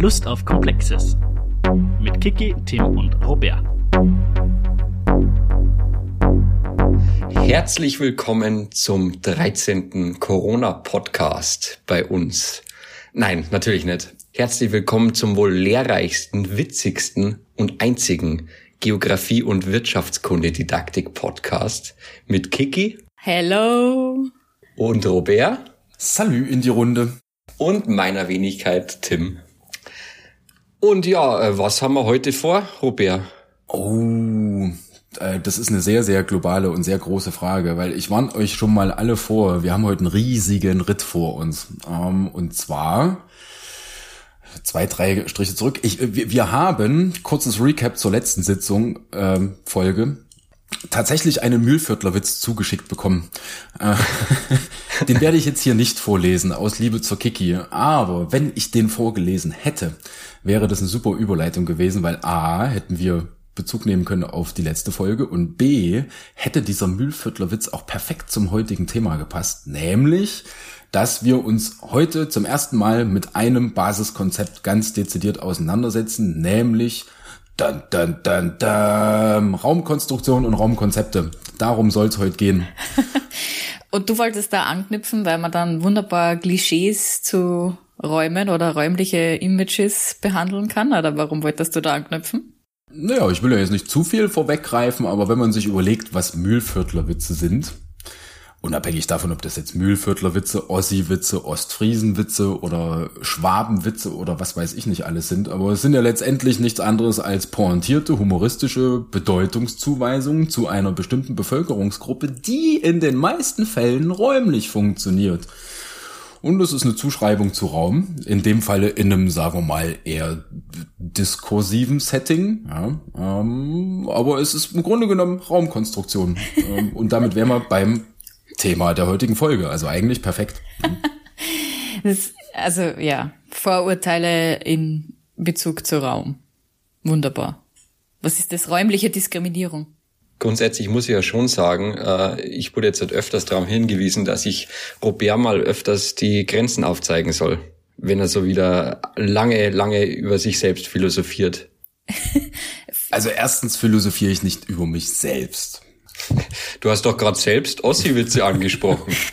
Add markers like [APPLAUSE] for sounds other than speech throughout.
Lust auf Komplexes. Mit Kiki, Tim und Robert. Herzlich willkommen zum 13. Corona-Podcast bei uns. Nein, natürlich nicht. Herzlich willkommen zum wohl lehrreichsten, witzigsten und einzigen Geografie- und Wirtschaftskunde-Didaktik-Podcast mit Kiki. Hello. Und Robert. Salü in die Runde. Und meiner Wenigkeit Tim. Und ja, äh, was haben wir heute vor, Robert? Oh, äh, das ist eine sehr, sehr globale und sehr große Frage, weil ich warne euch schon mal alle vor, wir haben heute einen riesigen Ritt vor uns. Ähm, und zwar zwei, drei Striche zurück. Ich, wir, wir haben, kurzes Recap zur letzten Sitzung, ähm, Folge, tatsächlich einen Mühlviertlerwitz zugeschickt bekommen. Äh, [LAUGHS] den werde ich jetzt hier nicht vorlesen, aus Liebe zur Kiki. Aber wenn ich den vorgelesen hätte, wäre das eine super Überleitung gewesen, weil A, hätten wir Bezug nehmen können auf die letzte Folge und B, hätte dieser Mühlviertlerwitz auch perfekt zum heutigen Thema gepasst, nämlich, dass wir uns heute zum ersten Mal mit einem Basiskonzept ganz dezidiert auseinandersetzen, nämlich Dun, dun, dun, dun. Raumkonstruktion und Raumkonzepte. Darum soll es heute gehen. [LAUGHS] und du wolltest da anknüpfen, weil man dann wunderbar Klischees zu Räumen oder räumliche Images behandeln kann? Oder warum wolltest du da anknüpfen? Naja, ich will ja jetzt nicht zu viel vorweggreifen, aber wenn man sich überlegt, was Mühlviertlerwitze sind, unabhängig davon, ob das jetzt Mühlviertlerwitze, Ossi-Witze, Ostfriesen-Witze oder Schwaben-Witze oder was weiß ich nicht alles sind, aber es sind ja letztendlich nichts anderes als pointierte, humoristische Bedeutungszuweisungen zu einer bestimmten Bevölkerungsgruppe, die in den meisten Fällen räumlich funktioniert. Und es ist eine Zuschreibung zu Raum, in dem Falle in einem, sagen wir mal, eher diskursiven Setting. Ja, ähm, aber es ist im Grunde genommen Raumkonstruktion. ähm, und damit wären wir beim Thema der heutigen Folge. Also eigentlich perfekt. [LAUGHS] das, also ja, Vorurteile in Bezug zu Raum. Wunderbar. Was ist das? Räumliche Diskriminierung. Grundsätzlich muss ich ja schon sagen, äh, ich wurde jetzt halt öfters darauf hingewiesen, dass ich Robert mal öfters die Grenzen aufzeigen soll, wenn er so wieder lange, lange über sich selbst philosophiert. [LAUGHS] Also erstens philosophiere ich nicht über mich selbst. Du hast doch gerade selbst Ossi-Witze angesprochen. [LAUGHS]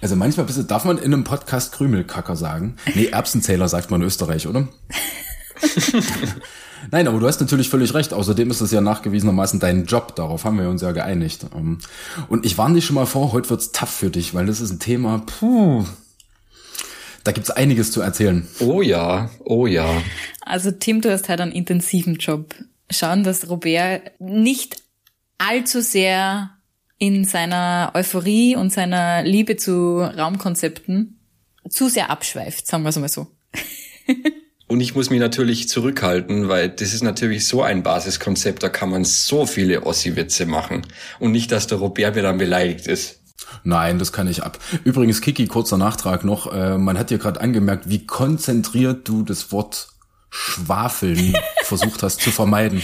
Also manchmal darf man in einem Podcast Krümelkacker sagen. Nee, Erbsenzähler sagt man in Österreich, oder? [LAUGHS] Nein, aber du hast natürlich völlig recht. Außerdem ist es ja nachgewiesenermaßen dein Job. Darauf haben wir uns ja geeinigt. Ähm, und ich warne dich schon mal vor, heute wird's tough für dich, weil das ist ein Thema, puh, da gibt's einiges zu erzählen. Oh ja, oh ja. Also Tim, du hast halt einen intensiven Job. Schauen, dass Robert nicht allzu sehr in seiner Euphorie und seiner Liebe zu Raumkonzepten zu sehr abschweift, sagen wir es mal so. [LAUGHS] Und ich muss mich natürlich zurückhalten, weil das ist natürlich so ein Basiskonzept, da kann man so viele Ossi-Witze machen. Und nicht, dass der Robert mir dann beleidigt ist. Nein, das kann ich ab. Übrigens, Kiki, kurzer Nachtrag noch. Äh, man hat dir gerade angemerkt, wie konzentriert du das Wort Schwafeln [LAUGHS] versucht hast zu vermeiden.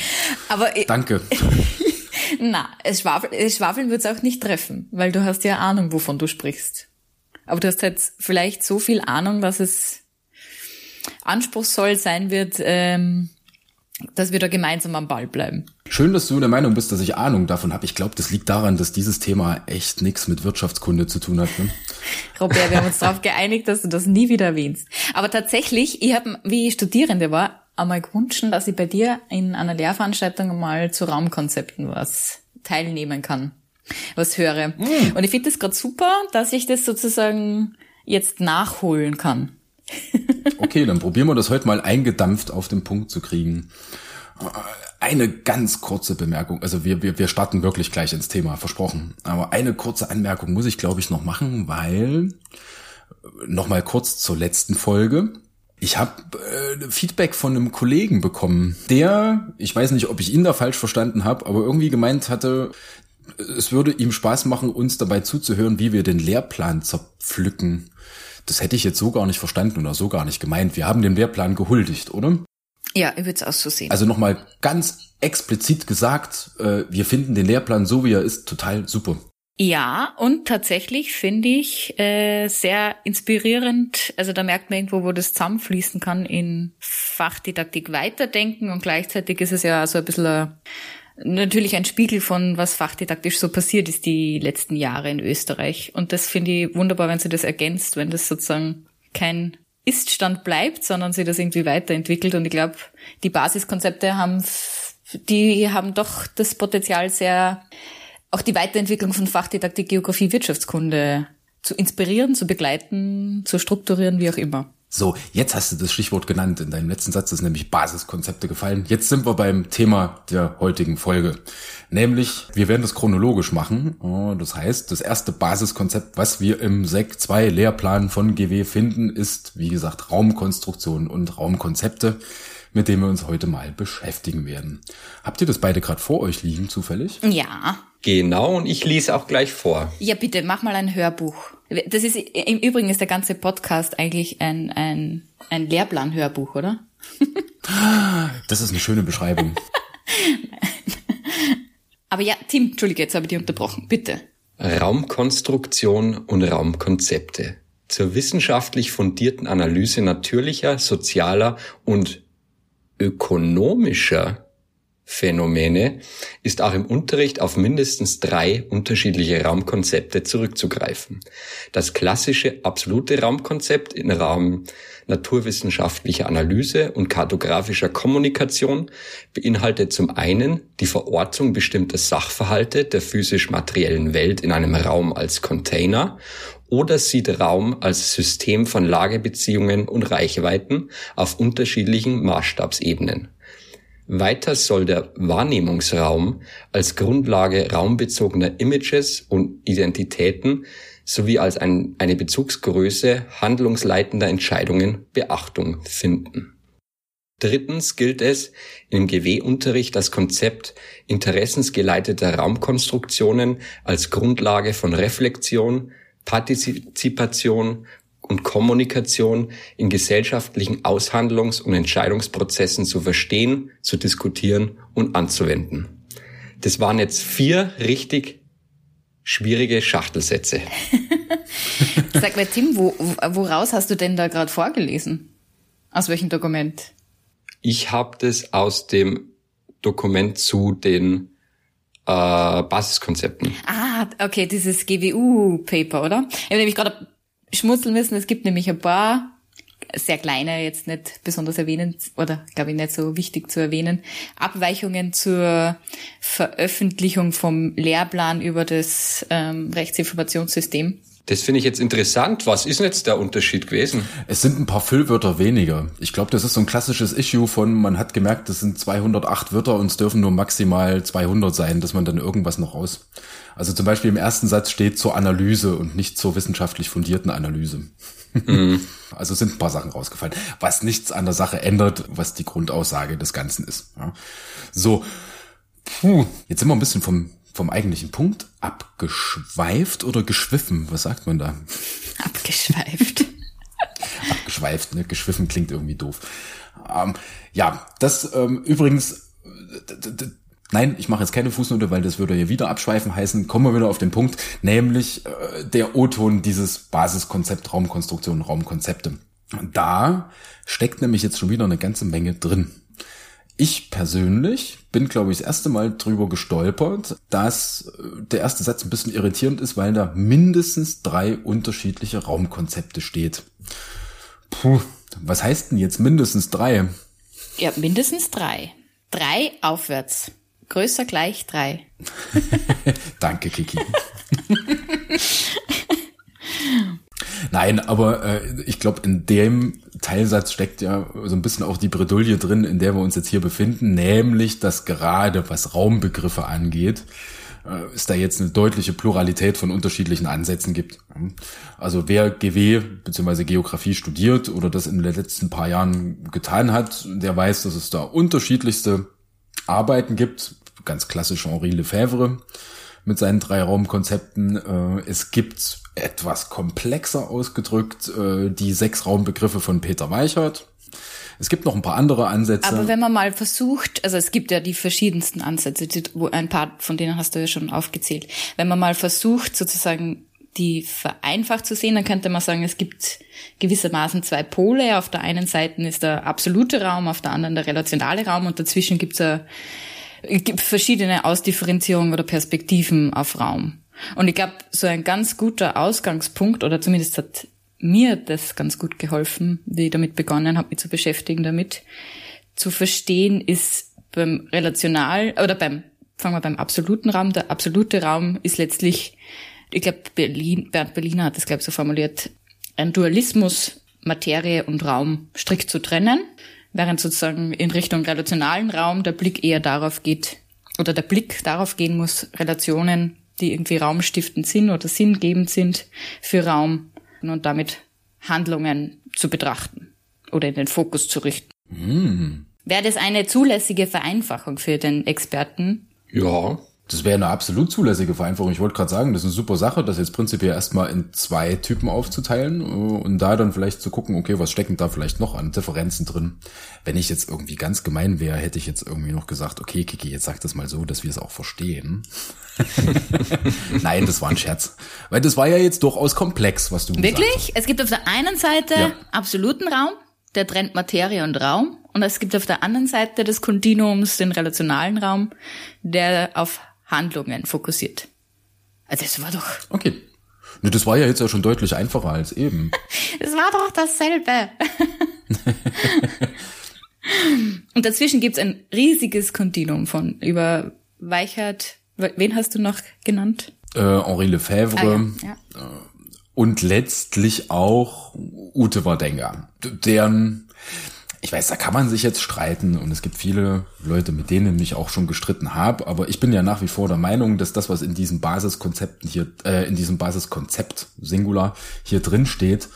Aber Danke. [LAUGHS] Na, es Schwafel, Schwafeln wird es auch nicht treffen, weil du hast ja Ahnung, wovon du sprichst. Aber du hast jetzt vielleicht so viel Ahnung, dass es anspruchsvoll sein wird, ähm, dass wir da gemeinsam am Ball bleiben. Schön, dass du der Meinung bist, dass ich Ahnung davon habe. Ich glaube, das liegt daran, dass dieses Thema echt nichts mit Wirtschaftskunde zu tun hat. Ne? Robert, wir haben uns darauf geeinigt, dass du das nie wieder erwähnst. Aber tatsächlich, ich habe, wie ich Studierende war, einmal gewünscht, dass ich bei dir in einer Lehrveranstaltung mal zu Raumkonzepten was teilnehmen kann, was höre. Mm. Und ich finde das gerade super, dass ich das sozusagen jetzt nachholen kann. [LAUGHS] okay, dann probieren wir das heute mal eingedampft auf den Punkt zu kriegen. Eine ganz kurze Bemerkung. Also wir, wir, wir starten wirklich gleich ins Thema, versprochen. Aber eine kurze Anmerkung muss ich, glaube ich, noch machen, weil noch mal kurz zur letzten Folge. Ich habe äh, Feedback von einem Kollegen bekommen, der, ich weiß nicht, ob ich ihn da falsch verstanden habe, aber irgendwie gemeint hatte, es würde ihm Spaß machen, uns dabei zuzuhören, wie wir den Lehrplan zerpflücken. Das hätte ich jetzt so gar nicht verstanden oder so gar nicht gemeint. Wir haben den Lehrplan gehuldigt, oder? Ja, ich würde es auch so sehen. Also nochmal ganz explizit gesagt, äh, wir finden den Lehrplan so, wie er ist, total super. Ja, und tatsächlich finde ich äh, sehr inspirierend. Also da merkt man irgendwo, wo das zusammenfließen kann in Fachdidaktik weiterdenken und gleichzeitig ist es ja so ein bisschen ein, natürlich ein Spiegel von, was fachdidaktisch so passiert ist die letzten Jahre in Österreich. Und das finde ich wunderbar, wenn sie das ergänzt, wenn das sozusagen kein Iststand bleibt, sondern sie das irgendwie weiterentwickelt. Und ich glaube, die Basiskonzepte haben, die haben doch das Potenzial sehr auch die Weiterentwicklung von Fachdidaktik, Geografie, Wirtschaftskunde zu inspirieren, zu begleiten, zu strukturieren, wie auch immer. So, jetzt hast du das Stichwort genannt. In deinem letzten Satz ist nämlich Basiskonzepte gefallen. Jetzt sind wir beim Thema der heutigen Folge. Nämlich, wir werden das chronologisch machen. Oh, das heißt, das erste Basiskonzept, was wir im SEC 2 Lehrplan von GW finden, ist, wie gesagt, Raumkonstruktion und Raumkonzepte, mit denen wir uns heute mal beschäftigen werden. Habt ihr das beide gerade vor euch liegen, zufällig? Ja. Genau, und ich lese auch gleich vor. Ja, bitte, mach mal ein Hörbuch. Das ist, im Übrigen ist der ganze Podcast eigentlich ein, ein, ein Lehrplan-Hörbuch, oder? [LAUGHS] Das ist eine schöne Beschreibung. [LAUGHS] Aber ja, Tim, Entschuldige, jetzt habe ich dich unterbrochen. Bitte. Raumkonstruktion und Raumkonzepte. Zur wissenschaftlich fundierten Analyse natürlicher, sozialer und ökonomischer Phänomene ist auch im Unterricht auf mindestens drei unterschiedliche Raumkonzepte zurückzugreifen. Das klassische absolute Raumkonzept im Rahmen naturwissenschaftlicher Analyse und kartografischer Kommunikation beinhaltet zum einen die Verortung bestimmter Sachverhalte der physisch-materiellen Welt in einem Raum als Container oder sieht Raum als System von Lagebeziehungen und Reichweiten auf unterschiedlichen Maßstabsebenen. Weiter soll der Wahrnehmungsraum als Grundlage raumbezogener Images und Identitäten sowie als ein, eine Bezugsgröße handlungsleitender Entscheidungen Beachtung finden. Drittens gilt es, im GW-Unterricht das Konzept interessensgeleiteter Raumkonstruktionen als Grundlage von Reflexion, Partizipation und Kommunikation in gesellschaftlichen Aushandlungs- und Entscheidungsprozessen zu verstehen, zu diskutieren und anzuwenden. Das waren jetzt vier richtig schwierige Schachtelsätze. [LAUGHS] Sag mal, Tim, wo, woraus hast du denn da gerade vorgelesen? Aus welchem Dokument? Ich habe das aus dem Dokument zu den äh, Basiskonzepten. Ah, okay, dieses GWU-Paper, oder? Ich habe nämlich gerade schmutzeln müssen. Es gibt nämlich ein paar sehr kleine, jetzt nicht besonders erwähnen oder glaube ich nicht so wichtig zu erwähnen, Abweichungen zur Veröffentlichung vom Lehrplan über das ähm, Rechtsinformationssystem. Das finde ich jetzt interessant. Was ist denn jetzt der Unterschied gewesen? Es sind ein paar Füllwörter weniger. Ich glaube, das ist so ein klassisches Issue von, man hat gemerkt, das sind 208 Wörter und es dürfen nur maximal 200 sein, dass man dann irgendwas noch raus. Also zum Beispiel im ersten Satz steht zur Analyse und nicht zur wissenschaftlich fundierten Analyse. Mhm. [LAUGHS] Also sind ein paar Sachen rausgefallen, was nichts an der Sache ändert, was die Grundaussage des Ganzen ist. Ja. So, puh, jetzt sind wir ein bisschen vom vom eigentlichen Punkt abgeschweift oder geschwiffen? Was sagt man da? Abgeschweift. [LAUGHS] Abgeschweift, ne? Geschwiffen klingt irgendwie doof. Ähm, ja, das ähm, übrigens. Nein, ich mache jetzt keine Fußnote, weil das würde ja wieder abschweifen heißen. Kommen wir wieder auf den Punkt, nämlich äh, der O-Ton dieses Basiskonzept Raumkonstruktion, Raumkonzepte. Da steckt nämlich jetzt schon wieder eine ganze Menge drin. Ich persönlich bin, glaube ich, das erste Mal drüber gestolpert, dass äh, der erste Satz ein bisschen irritierend ist, weil da mindestens drei unterschiedliche Raumkonzepte steht. Puh, was heißt denn jetzt mindestens drei? Ja, mindestens drei. Drei aufwärts. Größer gleich drei. [LAUGHS] Danke, Kiki. [LAUGHS] Nein, aber äh, ich glaube, in dem Teilsatz steckt ja so ein bisschen auch die Bredouille drin, in der wir uns jetzt hier befinden, nämlich, dass gerade was Raumbegriffe angeht, äh, es da jetzt eine deutliche Pluralität von unterschiedlichen Ansätzen gibt. Also wer GW bzw. Geografie studiert oder das in den letzten paar Jahren getan hat, der weiß, dass es da unterschiedlichste Arbeiten gibt. Ganz klassisch Henri Lefebvre mit seinen drei Raumkonzepten. Äh, es gibt etwas komplexer ausgedrückt, äh, die sechs Raumbegriffe von Peter Weichert. Es gibt noch ein paar andere Ansätze. Aber wenn man mal versucht, also es gibt ja die verschiedensten Ansätze, wo ein paar von denen hast du ja schon aufgezählt. Wenn man mal versucht, sozusagen die vereinfacht zu sehen, dann könnte man sagen, es gibt gewissermaßen zwei Pole. Auf der einen Seite ist der absolute Raum, auf der anderen der relationale Raum und dazwischen gibt es verschiedene Ausdifferenzierungen oder Perspektiven auf Raum. Und ich glaube, so ein ganz guter Ausgangspunkt, oder zumindest hat mir das ganz gut geholfen, wie ich damit begonnen habe, mich zu beschäftigen damit, zu verstehen, ist beim relational, oder beim, fangen wir beim absoluten Raum, der absolute Raum ist letztlich ich glaube, Berlin, Bernd Berliner hat das, glaube ich, so formuliert, ein Dualismus, Materie und Raum strikt zu trennen, während sozusagen in Richtung relationalen Raum der Blick eher darauf geht, oder der Blick darauf gehen muss, Relationen, die irgendwie raumstiftend sind oder sinngebend sind für Raum und damit Handlungen zu betrachten oder in den Fokus zu richten. Mm. Wäre das eine zulässige Vereinfachung für den Experten? Ja, das wäre eine absolut zulässige Vereinfachung. Ich wollte gerade sagen, das ist eine super Sache, das jetzt prinzipiell erstmal in zwei Typen aufzuteilen äh, und da dann vielleicht zu gucken, okay, was stecken da vielleicht noch an Differenzen drin. Wenn ich jetzt irgendwie ganz gemein wäre, hätte ich jetzt irgendwie noch gesagt, okay, Kiki, jetzt sag das mal so, dass wir es auch verstehen. [LAUGHS] Nein, das war ein Scherz. Weil das war ja jetzt durchaus komplex, was du Wirklich? gesagt hast. Es gibt auf der einen Seite ja. absoluten Raum, der trennt Materie und Raum. Und es gibt auf der anderen Seite des Kontinuums den relationalen Raum, der auf Handlungen fokussiert. Also das war doch. Okay. Ne, das war ja jetzt ja schon deutlich einfacher als eben. [LAUGHS] Es war doch dasselbe. [LAUGHS] Und dazwischen gibt's ein riesiges Kontinuum von über Weichert. Wen hast du noch genannt? Äh, Henri Lefebvre. Ah, ja. Ja. Äh, und letztlich auch Ute Wardenga, deren ich weiß, da kann man sich jetzt streiten und es gibt viele Leute, mit denen ich auch schon gestritten habe, aber ich bin ja nach wie vor der Meinung, dass das, was in diesen Basiskonzepten hier, äh, in diesem Basiskonzept Singular hier drin steht,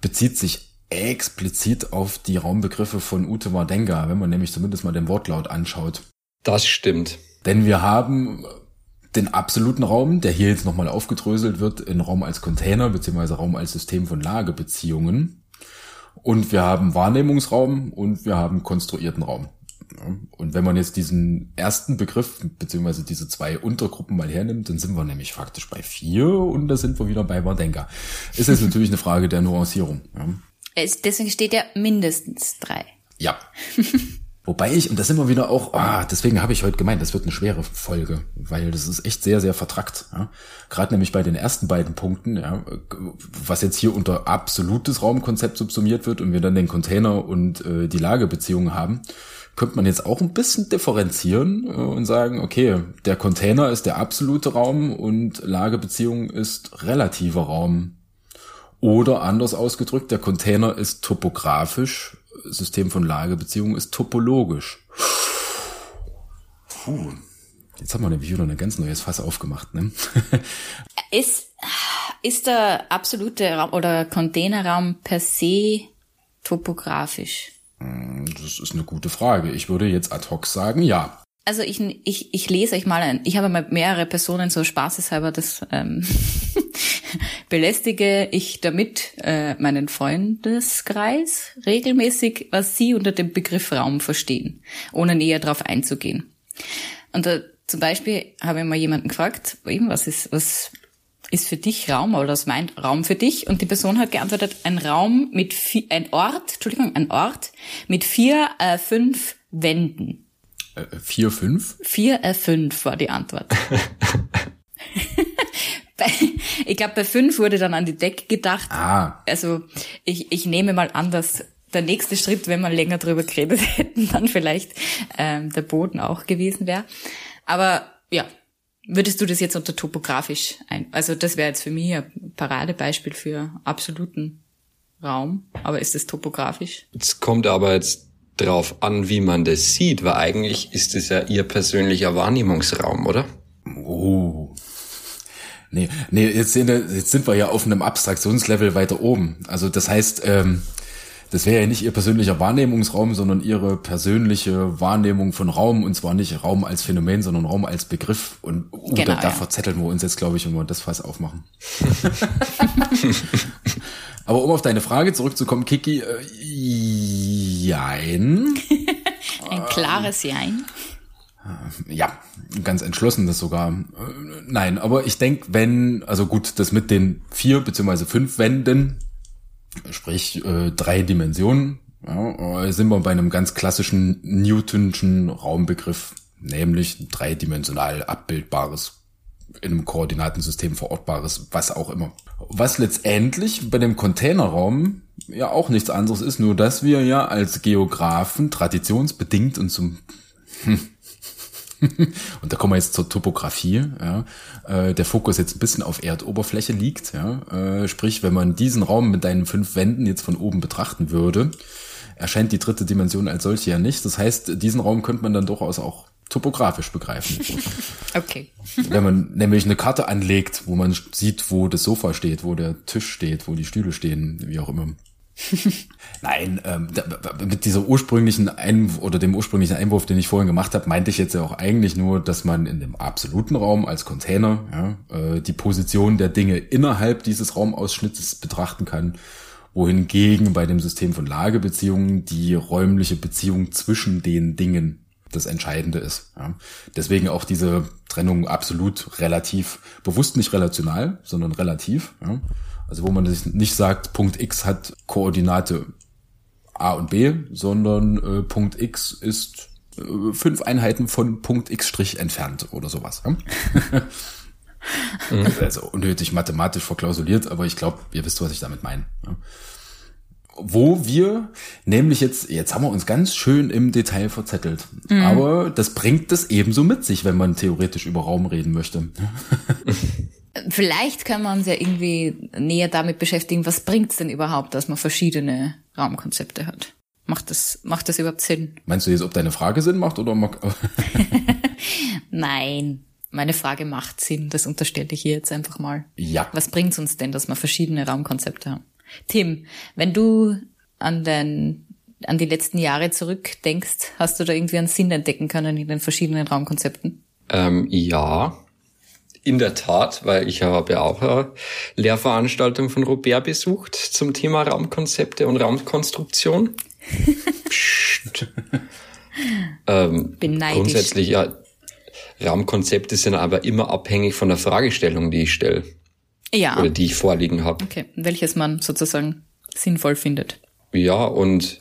bezieht sich explizit auf die Raumbegriffe von Ute Wardenga, wenn man nämlich zumindest mal den Wortlaut anschaut. Das stimmt. Denn wir haben den absoluten Raum, der hier jetzt nochmal aufgedröselt wird in Raum als Container beziehungsweise Raum als System von Lagebeziehungen. Und wir haben Wahrnehmungsraum und wir haben konstruierten Raum. Und wenn man jetzt diesen ersten Begriff, beziehungsweise diese zwei Untergruppen mal hernimmt, dann sind wir nämlich faktisch bei vier und da sind wir wieder bei Wardenga. Ist jetzt natürlich eine Frage der Nuancierung. Ja. Deswegen steht ja mindestens drei. Ja. [LAUGHS] Wobei ich, und das immer wieder auch, ah, deswegen habe ich heute gemeint, das wird eine schwere Folge, weil das ist echt sehr, sehr vertrackt. Ja. Gerade nämlich bei den ersten beiden Punkten, ja, was jetzt hier unter absolutes Raumkonzept subsumiert wird und wir dann den Container und äh, die Lagebeziehungen haben, könnte man jetzt auch ein bisschen differenzieren äh, und sagen, okay, der Container ist der absolute Raum und Lagebeziehung ist relativer Raum. Oder anders ausgedrückt, der Container ist topografisch System von Lagebeziehungen ist topologisch. Puh. Jetzt haben wir nämlich wieder ein ganz neues Fass aufgemacht. Ne? [LAUGHS] ist, ist der absolute Raum oder Containerraum per se topografisch? Hm, das ist eine gute Frage. Ich würde jetzt ad hoc sagen, ja. Also ich, ich, ich lese euch mal ein, ich habe mal mehrere Personen so spaßeshalber das ähm, [LAUGHS] belästige ich damit äh, meinen Freundeskreis regelmäßig, was sie unter dem Begriff Raum verstehen, ohne näher darauf einzugehen. Und äh, zum Beispiel habe ich mal jemanden gefragt, eben, was ist, was ist für dich Raum oder was meint Raum für dich? Und die Person hat geantwortet, ein Raum mit vier, ein Ort, Entschuldigung, ein Ort mit vier, äh, fünf Wänden. Äh, vier, fünf? Vier, äh, fünf war die Antwort. [LAUGHS] ich glaube, bei fünf wurde dann an die Decke gedacht. Ah. Also ich, ich nehme mal an, dass der nächste Schritt, wenn wir länger drüber geredet [LAUGHS] hätten, dann vielleicht ähm, der Boden auch gewesen wäre. Aber ja, würdest du das jetzt unter topografisch ein? Also das wäre jetzt für mich ein Paradebeispiel für absoluten Raum. Aber ist es topografisch? Es kommt aber jetzt drauf an, wie man das sieht, weil eigentlich ist es ja ihr persönlicher Wahrnehmungsraum, oder? Oh. Nee, nee, jetzt sind, wir, jetzt sind wir ja auf einem Abstraktionslevel weiter oben. Also das heißt, ähm, das wäre ja nicht ihr persönlicher Wahrnehmungsraum, sondern ihre persönliche Wahrnehmung von Raum und zwar nicht Raum als Phänomen, sondern Raum als Begriff. Und uh, genau, da, da ja. verzetteln wir uns jetzt, glaube ich, wenn wir das Fass aufmachen. [LAUGHS] Aber um auf deine Frage zurückzukommen, Kiki, äh, Jein. [LAUGHS] Ein klares Jein. Ja, ganz entschlossen das sogar. Äh, Nein, aber ich denke, wenn, also gut, das mit den vier beziehungsweise fünf Wänden, sprich äh, drei Dimensionen, ja, äh, sind wir bei einem ganz klassischen Newtonschen Raumbegriff, nämlich dreidimensional abbildbares in einem Koordinatensystem verortbares, was auch immer. Was letztendlich bei dem Containerraum ja auch nichts anderes ist, nur dass wir ja als Geografen traditionsbedingt und zum [LAUGHS] und da kommen wir jetzt zur Topografie, ja, äh, der Fokus jetzt ein bisschen auf Erdoberfläche liegt, ja, äh, sprich, wenn man diesen Raum mit deinen fünf Wänden jetzt von oben betrachten würde, erscheint die dritte Dimension als solche ja nicht. Das heißt, diesen Raum könnte man dann durchaus auch topografisch begreifen. [LAUGHS] Okay. Wenn man nämlich eine Karte anlegt, wo man sieht, wo das Sofa steht, wo der Tisch steht, wo die Stühle stehen, wie auch immer. Nein, ähm, mit dieser ursprünglichen Einwurf oder dem ursprünglichen Einwurf, den ich vorhin gemacht habe, meinte ich jetzt ja auch eigentlich nur, dass man in dem absoluten Raum als Container ja, äh, die Position der Dinge innerhalb dieses Raumausschnittes betrachten kann, wohingegen bei dem System von Lagebeziehungen die räumliche Beziehung zwischen den Dingen das Entscheidende ist. Ja. Deswegen auch diese Trennung absolut relativ, bewusst nicht relational, sondern relativ. Ja. Also wo man sich nicht sagt, Punkt X hat Koordinate A und B, sondern äh, Punkt X ist äh, fünf Einheiten von Punkt X Strich entfernt oder sowas. Ja? also unnötig mathematisch verklausuliert, aber ich glaube, ihr wisst, was ich damit meine. Ja? Wo wir nämlich jetzt, jetzt haben wir uns ganz schön im Detail verzettelt. Mhm. Aber das bringt es ebenso mit sich, wenn man theoretisch über Raum reden möchte. [LAUGHS] Vielleicht können wir uns ja irgendwie näher damit beschäftigen, was bringt's denn überhaupt, dass man verschiedene Raumkonzepte hat? Macht das, macht das überhaupt Sinn? Meinst du jetzt, ob deine Frage Sinn macht oder? [LAUGHS] Nein, meine Frage macht Sinn. Das unterstelle ich hier jetzt einfach mal. Ja. Was bringt's uns denn, dass wir verschiedene Raumkonzepte haben? Tim, wenn du an den, an die letzten Jahre zurückdenkst, hast du da irgendwie einen Sinn entdecken können in den verschiedenen Raumkonzepten? Ähm, ja, in der Tat, weil ich habe ja auch eine Lehrveranstaltung von Robert besucht zum Thema Raumkonzepte und Raumkonstruktion. [LAUGHS] Psst. ähm, grundsätzlich ja, Raumkonzepte sind aber immer abhängig von der Fragestellung, die ich stelle. Ja. Oder die ich vorliegen habe. Okay, welches man sozusagen sinnvoll findet. Ja, und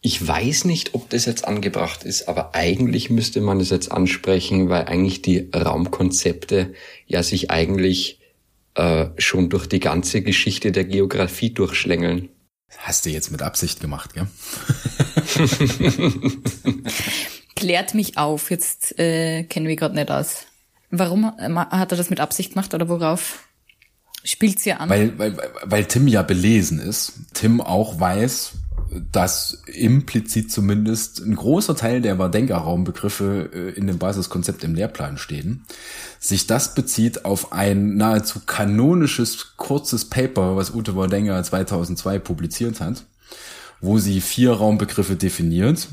ich weiß nicht, ob das jetzt angebracht ist, aber eigentlich müsste man es jetzt ansprechen, weil eigentlich die Raumkonzepte ja sich eigentlich äh, schon durch die ganze Geschichte der Geografie durchschlängeln. Hast du jetzt mit Absicht gemacht, gell? [LAUGHS] Klärt mich auf, jetzt äh, kennen wir gerade nicht aus. Warum hat er das mit Absicht gemacht oder worauf spielt sie an? Weil, weil, weil Tim ja belesen ist. Tim auch weiß, dass implizit zumindest ein großer Teil der Wadenka-Raumbegriffe äh, in dem Basiskonzept im Lehrplan stehen. Sich das bezieht auf ein nahezu kanonisches kurzes Paper, was Ute Wadenga 2002 publiziert hat, wo sie vier Raumbegriffe definiert.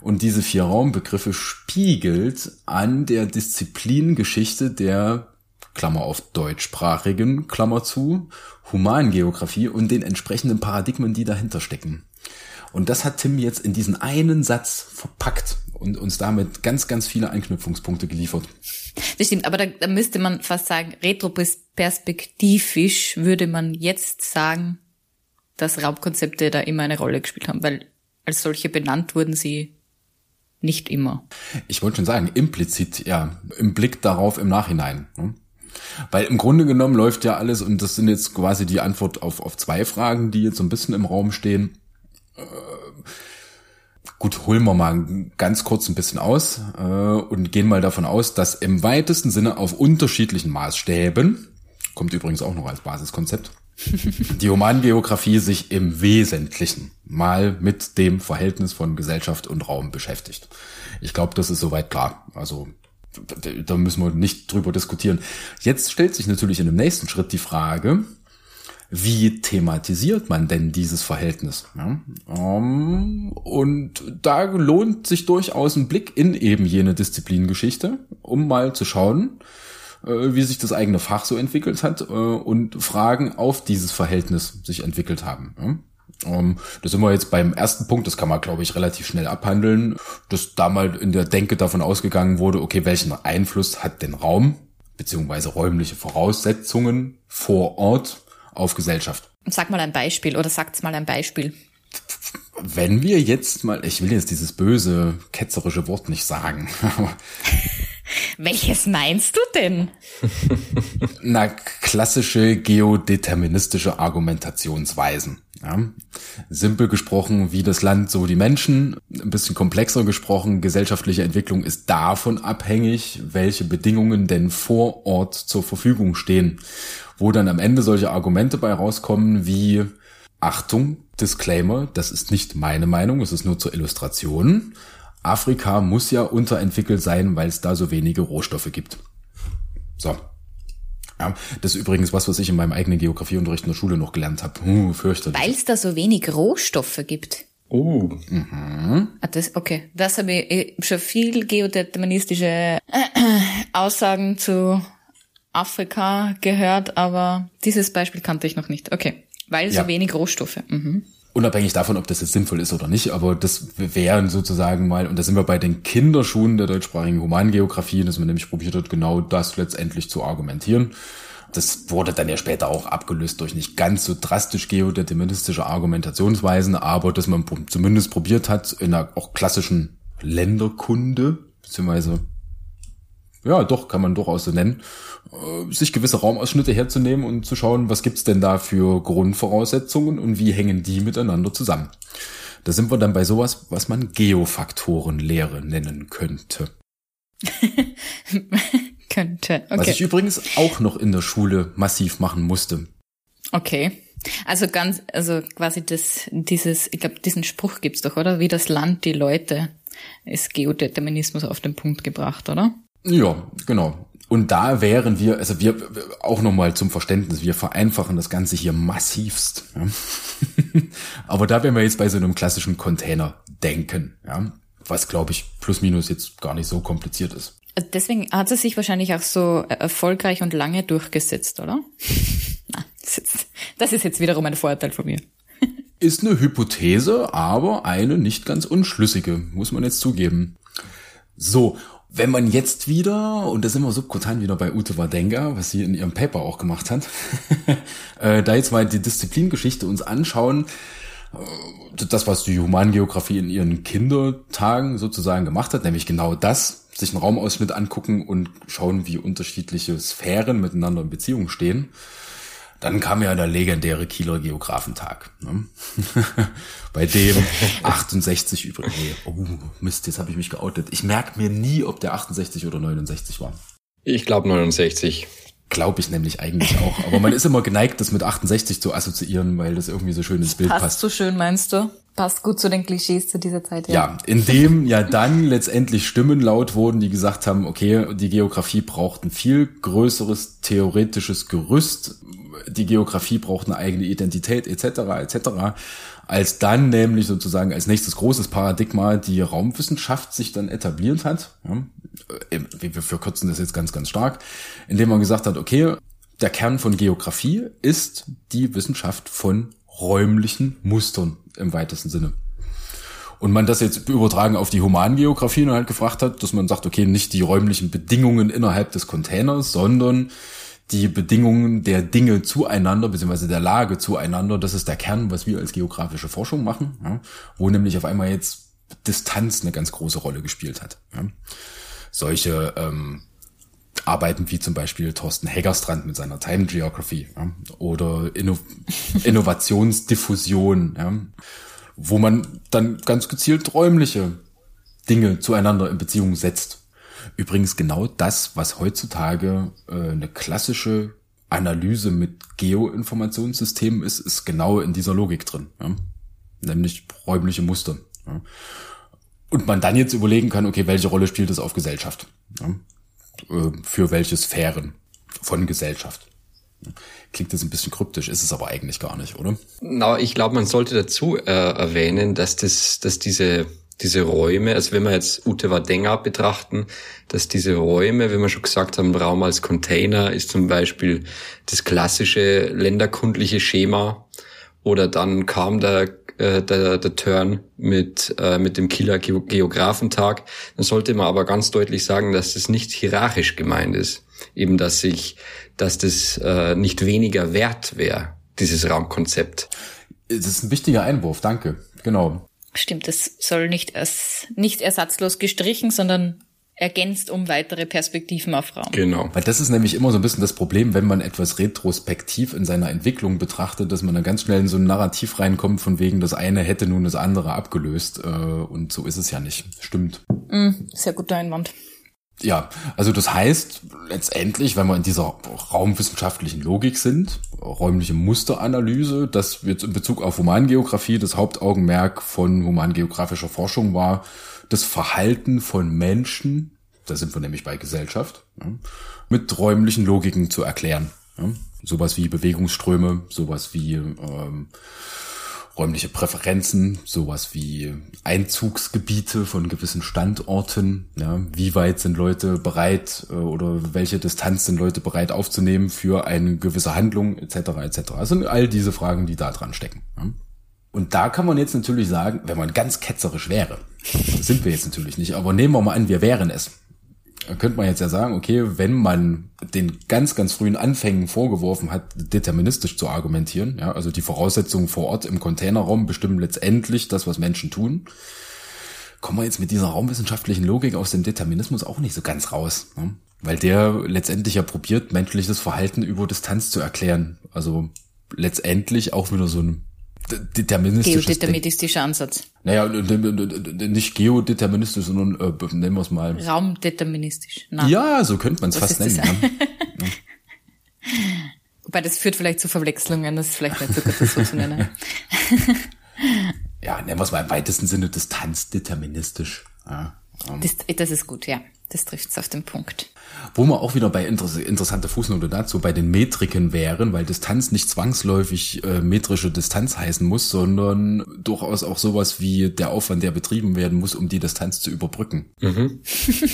Und diese vier Raumbegriffe spiegelt an der Disziplingeschichte der Klammer auf deutschsprachigen, Klammer zu, Humangeografie und den entsprechenden Paradigmen, die dahinter stecken. Und das hat Tim jetzt in diesen einen Satz verpackt und uns damit ganz, ganz viele Anknüpfungspunkte geliefert. Das stimmt, aber da, da müsste man fast sagen, retroperspektivisch würde man jetzt sagen, dass Raumkonzepte da immer eine Rolle gespielt haben, weil als solche benannt wurden sie nicht immer. Ich wollte schon sagen, implizit, ja, im Blick darauf im Nachhinein. Ne? Weil im Grunde genommen läuft ja alles, und das sind jetzt quasi die Antwort auf, auf zwei Fragen, die jetzt so ein bisschen im Raum stehen. Äh, gut, holen wir mal ganz kurz ein bisschen aus äh, und gehen mal davon aus, dass im weitesten Sinne auf unterschiedlichen Maßstäben, kommt übrigens auch noch als Basiskonzept, [LAUGHS] die Humangeografie sich im Wesentlichen mal mit dem Verhältnis von Gesellschaft und Raum beschäftigt. Ich glaube, das ist soweit klar. Also da müssen wir nicht drüber diskutieren. Jetzt stellt sich natürlich in dem nächsten Schritt die Frage, wie thematisiert man denn dieses Verhältnis? Ja, um, ähm, und da lohnt sich durchaus ein Blick in eben jene Disziplingeschichte, um mal zu schauen, äh, wie sich das eigene Fach so entwickelt hat äh, und Fragen auf dieses Verhältnis sich entwickelt haben. Ja? Ähm, da sind wir jetzt beim ersten Punkt, das kann man, glaube ich, relativ schnell abhandeln, dass da mal in der Denke davon ausgegangen wurde, okay, welchen Einfluss hat denn Raum beziehungsweise räumliche Voraussetzungen vor Ort auf Gesellschaft? Sag mal ein Beispiel oder sagt's mal ein Beispiel. Wenn wir jetzt mal, ich will jetzt dieses böse, ketzerische Wort nicht sagen. [LAUGHS] [LAUGHS] Welches meinst du denn? Na, klassische geodeterministische Argumentationsweisen. Ja. Simpel gesprochen, wie das Land, so die Menschen. Ein bisschen komplexer gesprochen, gesellschaftliche Entwicklung ist davon abhängig, welche Bedingungen denn vor Ort zur Verfügung stehen. Wo dann am Ende solche Argumente bei rauskommen wie, Achtung, Disclaimer, das ist nicht meine Meinung, es ist nur zur Illustration. Afrika muss ja unterentwickelt sein, weil es da so wenige Rohstoffe gibt. So. Ja, das ist übrigens was, was ich in meinem eigenen Geografieunterricht in der Schule noch gelernt habe. Huh, fürchterlich. Weil es da so wenig Rohstoffe gibt. Oh. Mhm. Ah, das, okay, das habe ich, ich schon viel geodeterministische äh, Aussagen zu Afrika gehört, aber dieses Beispiel kannte ich noch nicht. Okay, weil so Ja. wenig Rohstoffe. Mhm. Unabhängig davon, ob das jetzt sinnvoll ist oder nicht, aber das wären sozusagen mal, und da sind wir bei den Kinderschuhen der deutschsprachigen Humangeografie, dass man nämlich probiert hat, genau das letztendlich zu argumentieren. Das wurde dann ja später auch abgelöst durch nicht ganz so drastisch geodeterministische Argumentationsweisen, aber dass man zumindest probiert hat, in einer auch klassischen Länderkunde, beziehungsweise ja, doch, kann man durchaus so nennen, äh, sich gewisse Raumausschnitte herzunehmen und zu schauen, was gibt's denn da für Grundvoraussetzungen und wie hängen die miteinander zusammen. Da sind wir dann bei sowas, was man Geofaktorenlehre nennen könnte. [LAUGHS] Könnte. Was ich Okay. übrigens auch noch in der Schule massiv machen musste. okay. Also ganz, also quasi das, dieses, ich glaube, diesen Spruch gibt's doch, oder? Wie das Land die Leute ist Geodeterminismus auf den Punkt gebracht, oder? Ja, genau. Und da wären wir, also wir auch nochmal zum Verständnis, wir vereinfachen das Ganze hier massivst. Ja. [LAUGHS] Aber da wären wir jetzt bei so einem klassischen Container-Denken, ja. Was, glaube ich, plus minus jetzt gar nicht so kompliziert ist. Also Deswegen hat es sich wahrscheinlich auch so äh, erfolgreich und lange durchgesetzt, oder? [LAUGHS] Na, das, ist jetzt, das ist jetzt wiederum ein Vorteil von mir. [LAUGHS] Ist eine Hypothese, aber eine nicht ganz unschlüssige, muss man jetzt zugeben. So, wenn man jetzt wieder, und da sind wir subkutan wieder bei Ute Wadenga, was sie in ihrem Paper auch gemacht hat, [LAUGHS] äh, da jetzt mal die Disziplingeschichte uns anschauen, äh, das, was die Humangeografie in ihren Kindertagen sozusagen gemacht hat, nämlich genau das, sich einen Raumausschnitt angucken und schauen, wie unterschiedliche Sphären miteinander in Beziehung stehen. Dann kam ja der legendäre Kieler Geographentag, ne? [LAUGHS] bei dem [LAUGHS] 68 übrigens. Nee, oh Mist, jetzt habe ich mich geoutet. Ich merke mir nie, ob der 68 oder 69 war. Ich glaube 69. Glaube ich nämlich eigentlich auch. Aber man ist immer geneigt, das mit 68 zu assoziieren, weil das irgendwie so schön ins Bild Passt passt. so schön, meinst du? Passt gut zu den Klischees zu dieser Zeit, ja. Ja, in dem ja dann letztendlich Stimmen laut wurden, die gesagt haben, okay, die Geografie braucht ein viel größeres theoretisches Gerüst, die Geografie braucht eine eigene Identität etc. etc. Als dann nämlich sozusagen als nächstes großes Paradigma die Raumwissenschaft sich dann etabliert hat. Ja, äh, wir verkürzen das jetzt ganz, ganz stark, indem man gesagt hat, okay, der Kern von Geografie ist die Wissenschaft von räumlichen Mustern im weitesten Sinne. Und man das jetzt übertragen auf die Humangeografie und halt gefragt hat, dass man sagt, okay, nicht die räumlichen Bedingungen innerhalb des Containers, sondern die Bedingungen der Dinge zueinander, beziehungsweise der Lage zueinander, das ist der Kern, was wir als geografische Forschung machen, ja, wo nämlich auf einmal jetzt Distanz eine ganz große Rolle gespielt hat. Ja. Solche ähm, Arbeiten wie zum Beispiel Thorsten Heggerstrand mit seiner Time Geography ja, oder Inno [LAUGHS] Innovationsdiffusion, ja, wo man dann ganz gezielt räumliche Dinge zueinander in Beziehung setzt. Übrigens genau das, was heutzutage äh, eine klassische Analyse mit Geoinformationssystemen ist, ist genau in dieser Logik drin. Ja? Nämlich räumliche Muster. Ja? Und man dann jetzt überlegen kann, okay, welche Rolle spielt es auf Gesellschaft? Ja? Äh, Für welche Sphären von Gesellschaft? Klingt jetzt ein bisschen kryptisch, ist es aber eigentlich gar nicht, oder? Na, ich glaube, man sollte dazu äh, erwähnen, dass das, dass diese diese Räume, also wenn wir jetzt Ute Wadenga betrachten, dass diese Räume, wie wir schon gesagt haben, Raum als Container ist zum Beispiel das klassische länderkundliche Schema Oder dann kam der, äh, der, der Turn mit, äh, mit dem Kieler Geographentag. Dann sollte man aber ganz deutlich sagen, dass das nicht hierarchisch gemeint ist. Eben, dass sich, dass das äh, nicht weniger wert wäre, dieses Raumkonzept. Das ist ein wichtiger Einwurf, danke. Genau. Stimmt, das soll nicht als nicht ersatzlos gestrichen, sondern ergänzt um weitere Perspektiven auf Raum. Genau. Weil das ist nämlich immer so ein bisschen das Problem, wenn man etwas retrospektiv in seiner Entwicklung betrachtet, dass man dann ganz schnell in so ein Narrativ reinkommt, von wegen das eine hätte nun das andere abgelöst. Äh, und so ist es ja nicht. Stimmt. Mm, sehr guter Einwand. Ja, also das heißt letztendlich, wenn wir in dieser raumwissenschaftlichen Logik sind, räumliche Musteranalyse, dass jetzt in Bezug auf Humangeografie das Hauptaugenmerk von humangeografischer Forschung war, das Verhalten von Menschen, da sind wir nämlich bei Gesellschaft, mit räumlichen Logiken zu erklären. Sowas wie Bewegungsströme, sowas wie ähm, räumliche Präferenzen, sowas wie Einzugsgebiete von gewissen Standorten, ja, wie weit sind Leute bereit äh, oder welche Distanz sind Leute bereit aufzunehmen für eine gewisse Handlung etc. etc. Also all diese Fragen, die da dran stecken. Ja. Und da kann man jetzt natürlich sagen, wenn man ganz ketzerisch wäre, [LAUGHS] sind wir jetzt natürlich nicht, aber nehmen wir mal an, wir wären es könnte man jetzt ja sagen, okay, wenn man den ganz, ganz frühen Anfängen vorgeworfen hat, deterministisch zu argumentieren, ja, also die Voraussetzungen vor Ort im Containerraum bestimmen letztendlich das, was Menschen tun, kommen wir jetzt mit dieser raumwissenschaftlichen Logik aus dem Determinismus auch nicht so ganz raus. Ne? Weil der letztendlich ja probiert, menschliches Verhalten über Distanz zu erklären. Also letztendlich auch wieder so ein deterministisches Geodeterministischer Ansatz. Naja, nicht geodeterministisch, sondern äh, nennen wir es mal. Raumdeterministisch. Na. Ja, so könnte man es fast nennen. Ja. Wobei das führt vielleicht zu Verwechslungen, das ist vielleicht nicht so gut, das so zu nennen. [LAUGHS] ja, nennen wir es mal im weitesten Sinne distanzdeterministisch. Ja, um. das, das ist gut, ja. Das trifft es auf den Punkt. Wo wir auch wieder bei inter interessante Fußnote dazu bei den Metriken wären, weil Distanz nicht zwangsläufig äh, metrische Distanz heißen muss, sondern durchaus auch sowas wie der Aufwand, der betrieben werden muss, um die Distanz zu überbrücken. Mhm.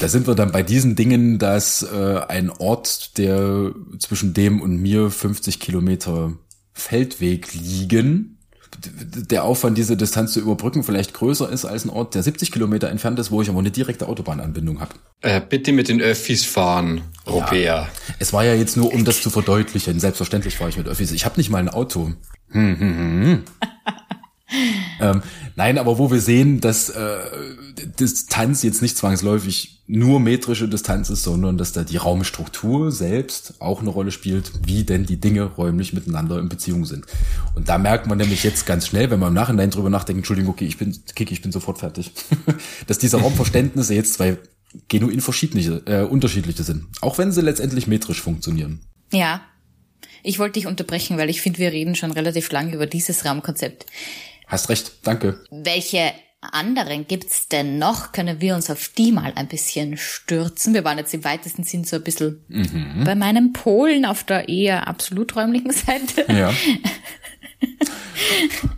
da sind wir dann bei diesen Dingen, dass äh, ein Ort, der zwischen dem und mir 50 Kilometer Feldweg liegen, der Aufwand, diese Distanz zu überbrücken, vielleicht größer ist als ein Ort, der 70 Kilometer entfernt ist, wo ich aber eine direkte Autobahnanbindung habe. Äh, bitte mit den Öffis fahren, Robert. Ja, es war ja jetzt nur, um das zu verdeutlichen. Selbstverständlich fahre ich mit Öffis. Ich habe nicht mal ein Auto. Hm, hm, hm. hm. [LAUGHS] ähm, nein, aber wo wir sehen, dass äh, Distanz jetzt nicht zwangsläufig nur metrische Distanz ist, sondern dass da die Raumstruktur selbst auch eine Rolle spielt, wie denn die Dinge räumlich miteinander in Beziehung sind. Und da merkt man nämlich jetzt ganz schnell, wenn man im Nachhinein drüber nachdenkt, Entschuldigung, okay, ich bin, Kiki, ich bin sofort fertig, [LAUGHS] dass diese Raumverständnisse jetzt zwei genuin verschiedene, äh, unterschiedliche sind, auch wenn sie letztendlich metrisch funktionieren. Ja, ich wollte dich unterbrechen, weil ich finde, wir reden schon relativ lange über dieses Raumkonzept. Hast recht, danke. Welche anderen gibt's denn noch? Können wir uns auf die mal ein bisschen stürzen? Wir waren jetzt im weitesten Sinn so ein bisschen mhm. bei meinem Polen auf der eher absolut räumlichen Seite. Ja. [LAUGHS]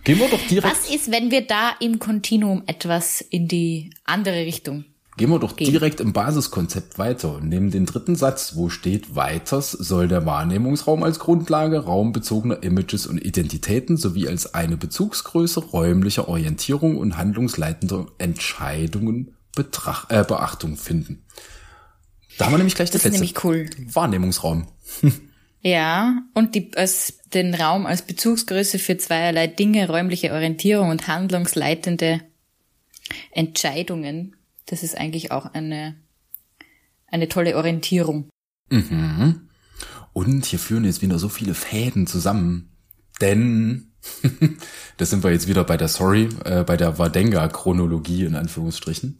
Gehen wir doch direkt. Was ist, wenn wir da im Kontinuum etwas in die andere Richtung Gehen wir doch Gehen. direkt im Basiskonzept weiter und nehmen den dritten Satz, wo steht, weiters soll der Wahrnehmungsraum als Grundlage raumbezogener Images und Identitäten sowie als eine Bezugsgröße räumlicher Orientierung und handlungsleitender Entscheidungen Betracht, äh, Beachtung finden. Da haben wir nämlich gleich das, das letzte. Nämlich cool. Wahrnehmungsraum. [LAUGHS] ja, und die, als, den Raum als Bezugsgröße für zweierlei Dinge, räumliche Orientierung und handlungsleitende Entscheidungen das ist eigentlich auch eine, eine tolle Orientierung. Mhm. Und hier führen jetzt wieder so viele Fäden zusammen, denn [LAUGHS] da sind wir jetzt wieder bei der Sorry, äh, bei der Wadenga-Chronologie in Anführungsstrichen.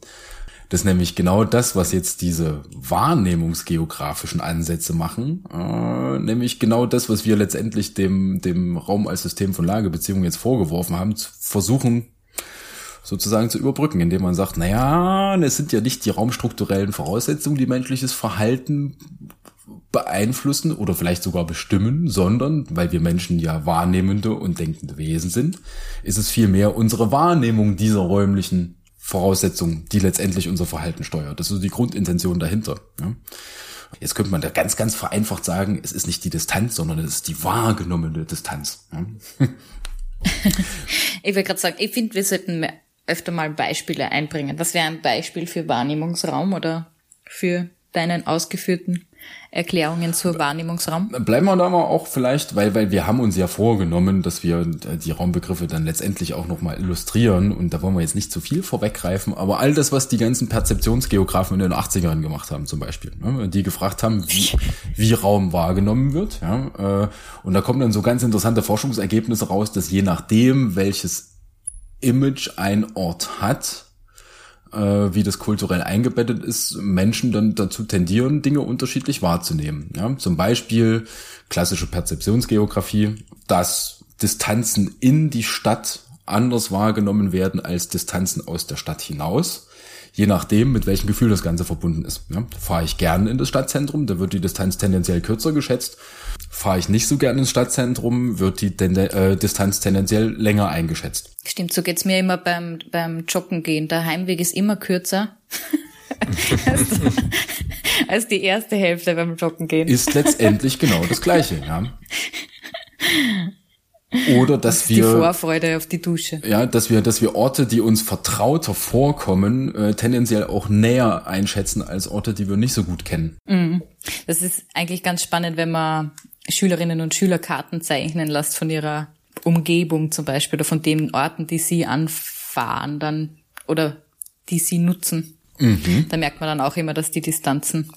Das ist nämlich genau das, was jetzt diese wahrnehmungsgeografischen Ansätze machen, äh, nämlich genau das, was wir letztendlich dem, dem Raum als System von Lagebeziehungen jetzt vorgeworfen haben, zu versuchen sozusagen zu überbrücken, indem man sagt, naja, es sind ja nicht die raumstrukturellen Voraussetzungen, die menschliches Verhalten beeinflussen oder vielleicht sogar bestimmen, sondern, weil wir Menschen ja wahrnehmende und denkende Wesen sind, ist es vielmehr unsere Wahrnehmung dieser räumlichen Voraussetzungen, die letztendlich unser Verhalten steuert. Das ist die Grundintention dahinter. Ja. Jetzt könnte man da ganz, ganz vereinfacht sagen, es ist nicht die Distanz, sondern es ist die wahrgenommene Distanz. Ja. [LAUGHS] ich will gerade sagen, ich finde, wir sollten öfter mal Beispiele einbringen. Was wäre ein Beispiel für Wahrnehmungsraum oder für deinen ausgeführten Erklärungen zur Wahrnehmungsraum? Bleiben wir da mal auch vielleicht, weil, weil wir haben uns ja vorgenommen, dass wir die Raumbegriffe dann letztendlich auch nochmal illustrieren und da wollen wir jetzt nicht zu viel vorweggreifen, aber all das, was die ganzen Perzeptionsgeografen in den 80ern gemacht haben zum Beispiel, ne, die gefragt haben, wie, wie Raum wahrgenommen wird, ja, äh, und da kommen dann so ganz interessante Forschungsergebnisse raus, dass je nachdem, welches Image ein Ort hat, äh, wie das kulturell eingebettet ist, Menschen dann dazu tendieren, Dinge unterschiedlich wahrzunehmen. Ja, zum Beispiel klassische Perzeptionsgeografie, dass Distanzen in die Stadt anders wahrgenommen werden als Distanzen aus der Stadt hinaus je nachdem, mit welchem Gefühl das Ganze verbunden ist. Ja, fahre ich gern in das Stadtzentrum, da wird die Distanz tendenziell kürzer geschätzt. Fahre ich nicht so gern ins Stadtzentrum, wird die Tende äh, Distanz tendenziell länger eingeschätzt. Stimmt, so geht's mir immer beim, beim Joggen gehen. Der Heimweg ist immer kürzer. [LAUGHS] als, als die erste Hälfte beim Joggen gehen. Ist letztendlich genau das Gleiche, ja. Oder dass das wir die Vorfreude auf die Dusche. Ja, dass wir, dass wir Orte, die uns vertrauter vorkommen, äh, tendenziell auch näher einschätzen als Orte, die wir nicht so gut kennen. Mhm. Das ist eigentlich ganz spannend, wenn man Schülerinnen und Schüler Karten zeichnen lässt von ihrer Umgebung zum Beispiel oder von den Orten, die sie anfahren dann oder die sie nutzen. Mhm. Da merkt man dann auch immer, dass die Distanzen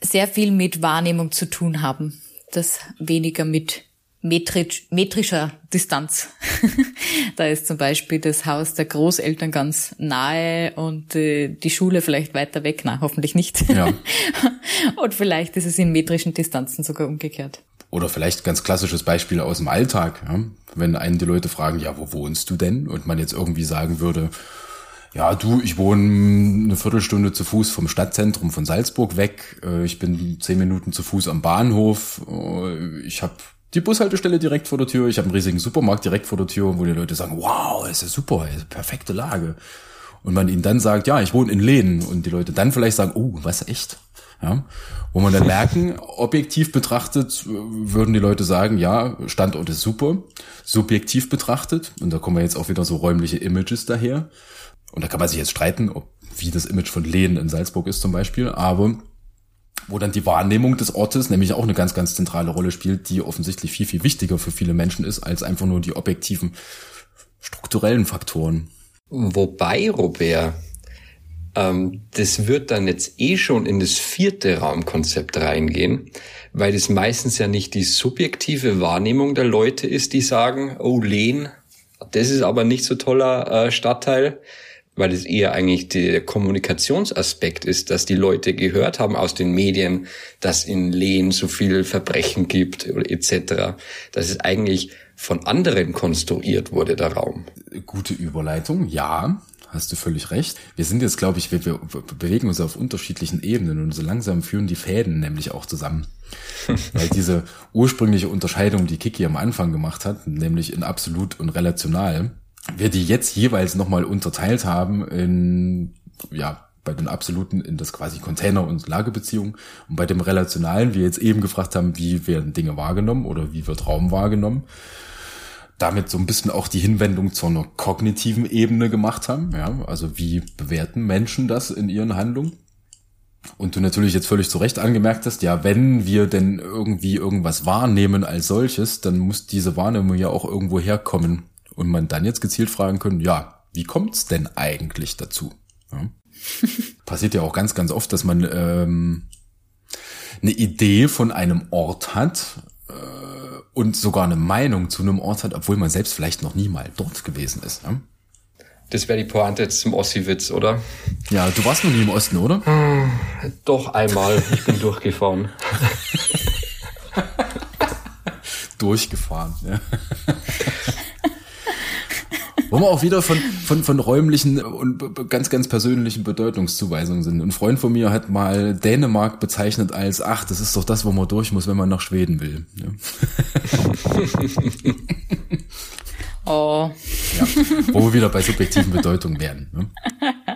sehr viel mit Wahrnehmung zu tun haben. Das weniger mit metrisch, metrischer Distanz. [LAUGHS] da ist zum Beispiel das Haus der Großeltern ganz nahe und äh, die Schule vielleicht weiter weg. Na, hoffentlich nicht. Ja. [LAUGHS] und vielleicht ist es in metrischen Distanzen sogar umgekehrt. Oder vielleicht ganz klassisches Beispiel aus dem Alltag. Ja? Wenn einen die Leute fragen, ja, wo wohnst du denn? Und man jetzt irgendwie sagen würde, ja, du, ich wohne eine Viertelstunde zu Fuß vom Stadtzentrum von Salzburg weg. Äh, ich bin zehn Minuten zu Fuß am Bahnhof. Äh, ich habe die Bushaltestelle direkt vor der Tür. Ich habe einen riesigen Supermarkt direkt vor der Tür, wo die Leute sagen, wow, ist ja super, ist perfekte Lage. Und man ihnen dann sagt, ja, ich wohne in Lehnen. Und die Leute dann vielleicht sagen, oh, was echt? Ja, wo man dann [LAUGHS] merken, objektiv betrachtet würden die Leute sagen, ja, Standort ist super. Subjektiv betrachtet, und da kommen wir jetzt auch wieder so räumliche Images daher. Und da kann man sich jetzt streiten, ob, wie das Image von Lehnen in Salzburg ist zum Beispiel. Aber wo dann die Wahrnehmung des Ortes nämlich auch eine ganz, ganz zentrale Rolle spielt, die offensichtlich viel, viel wichtiger für viele Menschen ist, als einfach nur die objektiven strukturellen Faktoren. Wobei, Robert, ähm, das wird dann jetzt eh schon in das vierte Raumkonzept reingehen, weil das meistens ja nicht die subjektive Wahrnehmung der Leute ist, die sagen, oh, Lehn, das ist aber nicht so toller äh, Stadtteil, weil es eher eigentlich der Kommunikationsaspekt ist, dass die Leute gehört haben aus den Medien, dass in Lehen so viel Verbrechen gibt etc. Dass es eigentlich von anderen konstruiert wurde, der Raum. Gute Überleitung, ja. Hast du völlig recht. Wir sind jetzt, glaube ich, wir, wir bewegen uns auf unterschiedlichen Ebenen und so langsam führen die Fäden nämlich auch zusammen. [LAUGHS] Weil diese ursprüngliche Unterscheidung, die Kiki am Anfang gemacht hat, nämlich in absolut und relational, wir die jetzt jeweils nochmal unterteilt haben in, ja, bei den absoluten in das quasi Container- und Lagebeziehung und bei dem relationalen, wir jetzt eben gefragt haben, wie werden Dinge wahrgenommen oder wie wird Raum wahrgenommen, damit so ein bisschen auch die Hinwendung zu einer kognitiven Ebene gemacht haben, ja, also wie bewerten Menschen das in ihren Handlungen? Und du natürlich jetzt völlig zu Recht angemerkt hast, ja, wenn wir denn irgendwie irgendwas wahrnehmen als solches, dann muss diese Wahrnehmung ja auch irgendwo herkommen und man dann jetzt gezielt fragen können, ja, wie kommt's denn eigentlich dazu? Ja. [LAUGHS] Passiert ja auch ganz, ganz oft, dass man ähm, eine Idee von einem Ort hat äh, und sogar eine Meinung zu einem Ort hat, obwohl man selbst vielleicht noch nie mal dort gewesen ist. Ja? Das wäre die Pointe jetzt zum Ossi-Witz, oder? Ja, du warst noch nie im Osten, oder? Hm, doch einmal. Ich bin [LAUGHS] durchgefahren. durchgefahren, ja. [LAUGHS] Wo wir auch wieder von, von, von räumlichen und ganz, ganz persönlichen Bedeutungszuweisungen sind. Ein Freund von mir hat mal Dänemark bezeichnet als, ach, das ist doch das, wo man durch muss, wenn man nach Schweden will. Ja. oh. Ja, wo wir wieder bei subjektiven Bedeutungen werden. Ne? [LAUGHS]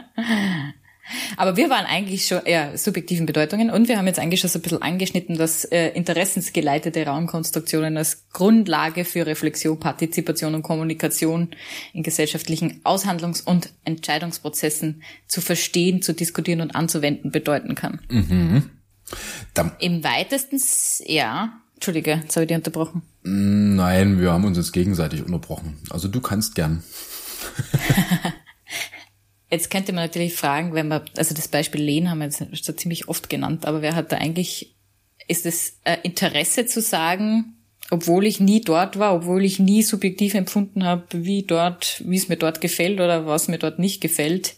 Aber wir waren eigentlich schon eher subjektiven Bedeutungen und wir haben jetzt eigentlich schon so ein bisschen angeschnitten, dass äh, interessensgeleitete Raumkonstruktionen als Grundlage für Reflexion, Partizipation und Kommunikation in gesellschaftlichen Aushandlungs- und Entscheidungsprozessen zu verstehen, zu diskutieren und anzuwenden bedeuten kann. Mhm. Im weitesten, ja, Entschuldige, jetzt habe ich dich unterbrochen. Nein, wir haben uns jetzt gegenseitig unterbrochen. Also du kannst gern. [LAUGHS] jetzt könnte man natürlich fragen, wenn man, also das Beispiel Lehn haben wir jetzt schon ziemlich oft genannt, aber wer hat da eigentlich, ist es äh, Interesse zu sagen, obwohl ich nie dort war, obwohl ich nie subjektiv empfunden habe, wie dort, wie es mir dort gefällt oder was mir dort nicht gefällt,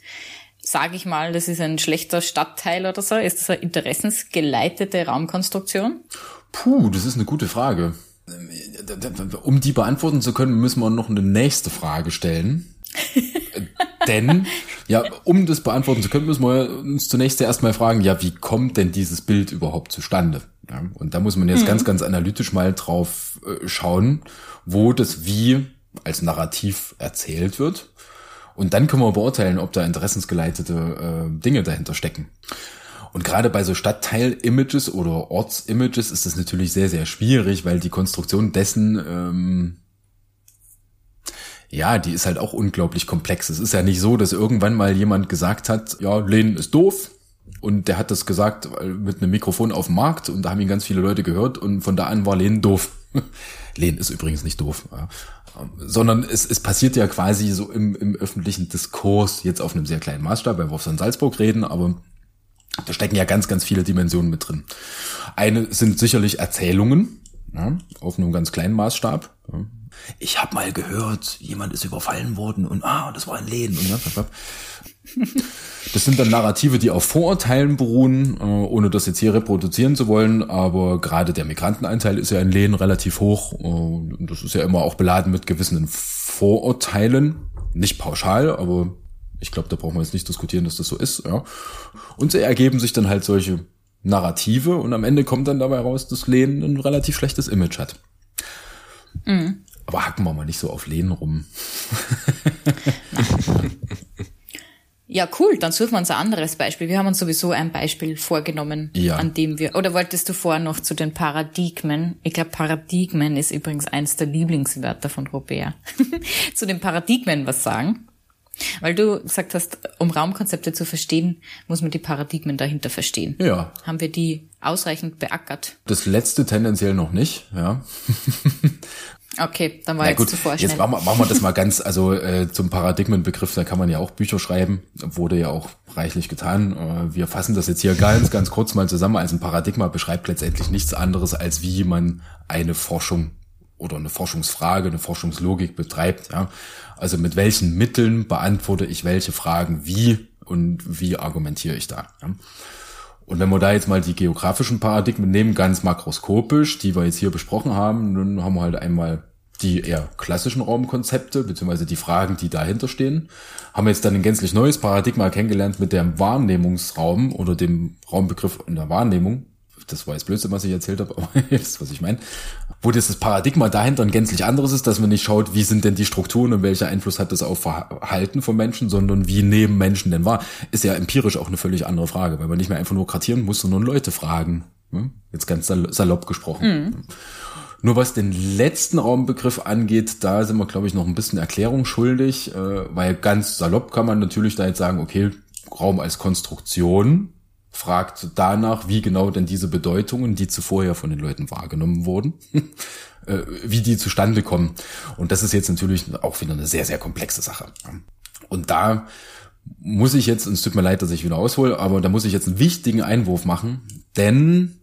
sage ich mal, das ist ein schlechter Stadtteil oder so? Ist das eine interessensgeleitete Raumkonstruktion? Puh, das ist eine gute Frage. Um die beantworten zu können, müssen wir noch eine nächste Frage stellen. [LAUGHS] denn, ja, um das beantworten zu können, müssen wir uns zunächst erstmal fragen, ja, wie kommt denn dieses Bild überhaupt zustande? Ja, und da muss man jetzt mhm. ganz, ganz analytisch mal drauf äh, schauen, wo das Wie als Narrativ erzählt wird. Und dann können wir beurteilen, ob da interessensgeleitete äh, Dinge dahinter stecken. Und gerade bei so Stadtteil-Images oder Orts-Images ist das natürlich sehr, sehr schwierig, weil die Konstruktion dessen, ähm, ja, die ist halt auch unglaublich komplex. Es ist ja nicht so, dass irgendwann mal jemand gesagt hat, ja, Lehnen ist doof. Und der hat das gesagt mit einem Mikrofon auf dem Markt und da haben ihn ganz viele Leute gehört und von da an war Lehnen doof. [LAUGHS] Lehnen ist übrigens nicht doof. Ja. Sondern es, es passiert ja quasi so im, im öffentlichen Diskurs, jetzt auf einem sehr kleinen Maßstab, weil wir von Salzburg reden, aber da stecken ja ganz, ganz viele Dimensionen mit drin. Eine sind sicherlich Erzählungen, ja, auf einem ganz kleinen Maßstab. Ja. Ich habe mal gehört, jemand ist überfallen worden und ah, das war ein Lehen. Und, ja, [LAUGHS] das sind dann Narrative, die auf Vorurteilen beruhen, äh, ohne das jetzt hier reproduzieren zu wollen. Aber gerade der Migrantenanteil ist ja in Lehen relativ hoch. Äh, und das ist ja immer auch beladen mit gewissen Vorurteilen. Nicht pauschal, aber ich glaube, da brauchen wir jetzt nicht diskutieren, dass das so ist. Ja. Und so ergeben sich dann halt solche Narrative und am Ende kommt dann dabei raus, dass Lehnen ein relativ schlechtes Image hat. Mhm. Aber hacken wir mal nicht so auf Lehnen rum. [LAUGHS] ja, cool, dann suchen wir uns ein anderes Beispiel. Wir haben uns sowieso ein Beispiel vorgenommen, ja. an dem wir, oder wolltest du vorher noch zu den Paradigmen? Ich glaube, Paradigmen ist übrigens eins der Lieblingswörter von Robert. [LAUGHS] zu den Paradigmen was sagen? Weil du gesagt hast, um Raumkonzepte zu verstehen, muss man die Paradigmen dahinter verstehen. Ja. Haben wir die ausreichend beackert? Das letzte tendenziell noch nicht, ja. [LAUGHS] Okay, dann war Na jetzt gut, zuvor schnell. Jetzt machen wir, machen wir das mal ganz, also äh, zum Paradigmenbegriff, da kann man ja auch Bücher schreiben, wurde ja auch reichlich getan. Äh, wir fassen das jetzt hier ganz, ganz kurz mal zusammen. Also ein Paradigma beschreibt letztendlich nichts anderes, als wie man eine Forschung oder eine Forschungsfrage, eine Forschungslogik betreibt. Ja? Also mit welchen Mitteln beantworte ich welche Fragen wie und wie argumentiere ich da. Ja? Und wenn wir da jetzt mal die geografischen Paradigmen nehmen, ganz makroskopisch, die wir jetzt hier besprochen haben, dann haben wir halt einmal die eher klassischen Raumkonzepte, beziehungsweise die Fragen, die dahinter stehen. Haben wir jetzt dann ein gänzlich neues Paradigma kennengelernt mit dem Wahrnehmungsraum oder dem Raumbegriff in der Wahrnehmung das war jetzt Blödsinn, was ich erzählt habe, [LAUGHS] aber ihr wisst, was ich meine. Wo das Paradigma dahinter ein gänzlich anderes ist, dass man nicht schaut, wie sind denn die Strukturen und welcher Einfluss hat das auf Verhalten von Menschen, sondern wie nehmen Menschen denn wahr, ist ja empirisch auch eine völlig andere Frage, weil man nicht mehr einfach nur kartieren muss, sondern Leute fragen. Ne? Jetzt ganz salopp gesprochen. Mhm. Nur was den letzten Raumbegriff angeht, da sind wir, glaube ich, noch ein bisschen Erklärung schuldig, äh, weil ganz salopp kann man natürlich da jetzt sagen, okay, Raum als Konstruktion, fragt danach, wie genau denn diese Bedeutungen, die zuvor ja von den Leuten wahrgenommen wurden, [LAUGHS] äh, wie die zustande kommen. Und das ist jetzt natürlich auch wieder eine sehr, sehr komplexe Sache. Und da muss ich jetzt, und es tut mir leid, dass ich wieder aushole, aber da muss ich jetzt einen wichtigen Einwurf machen, denn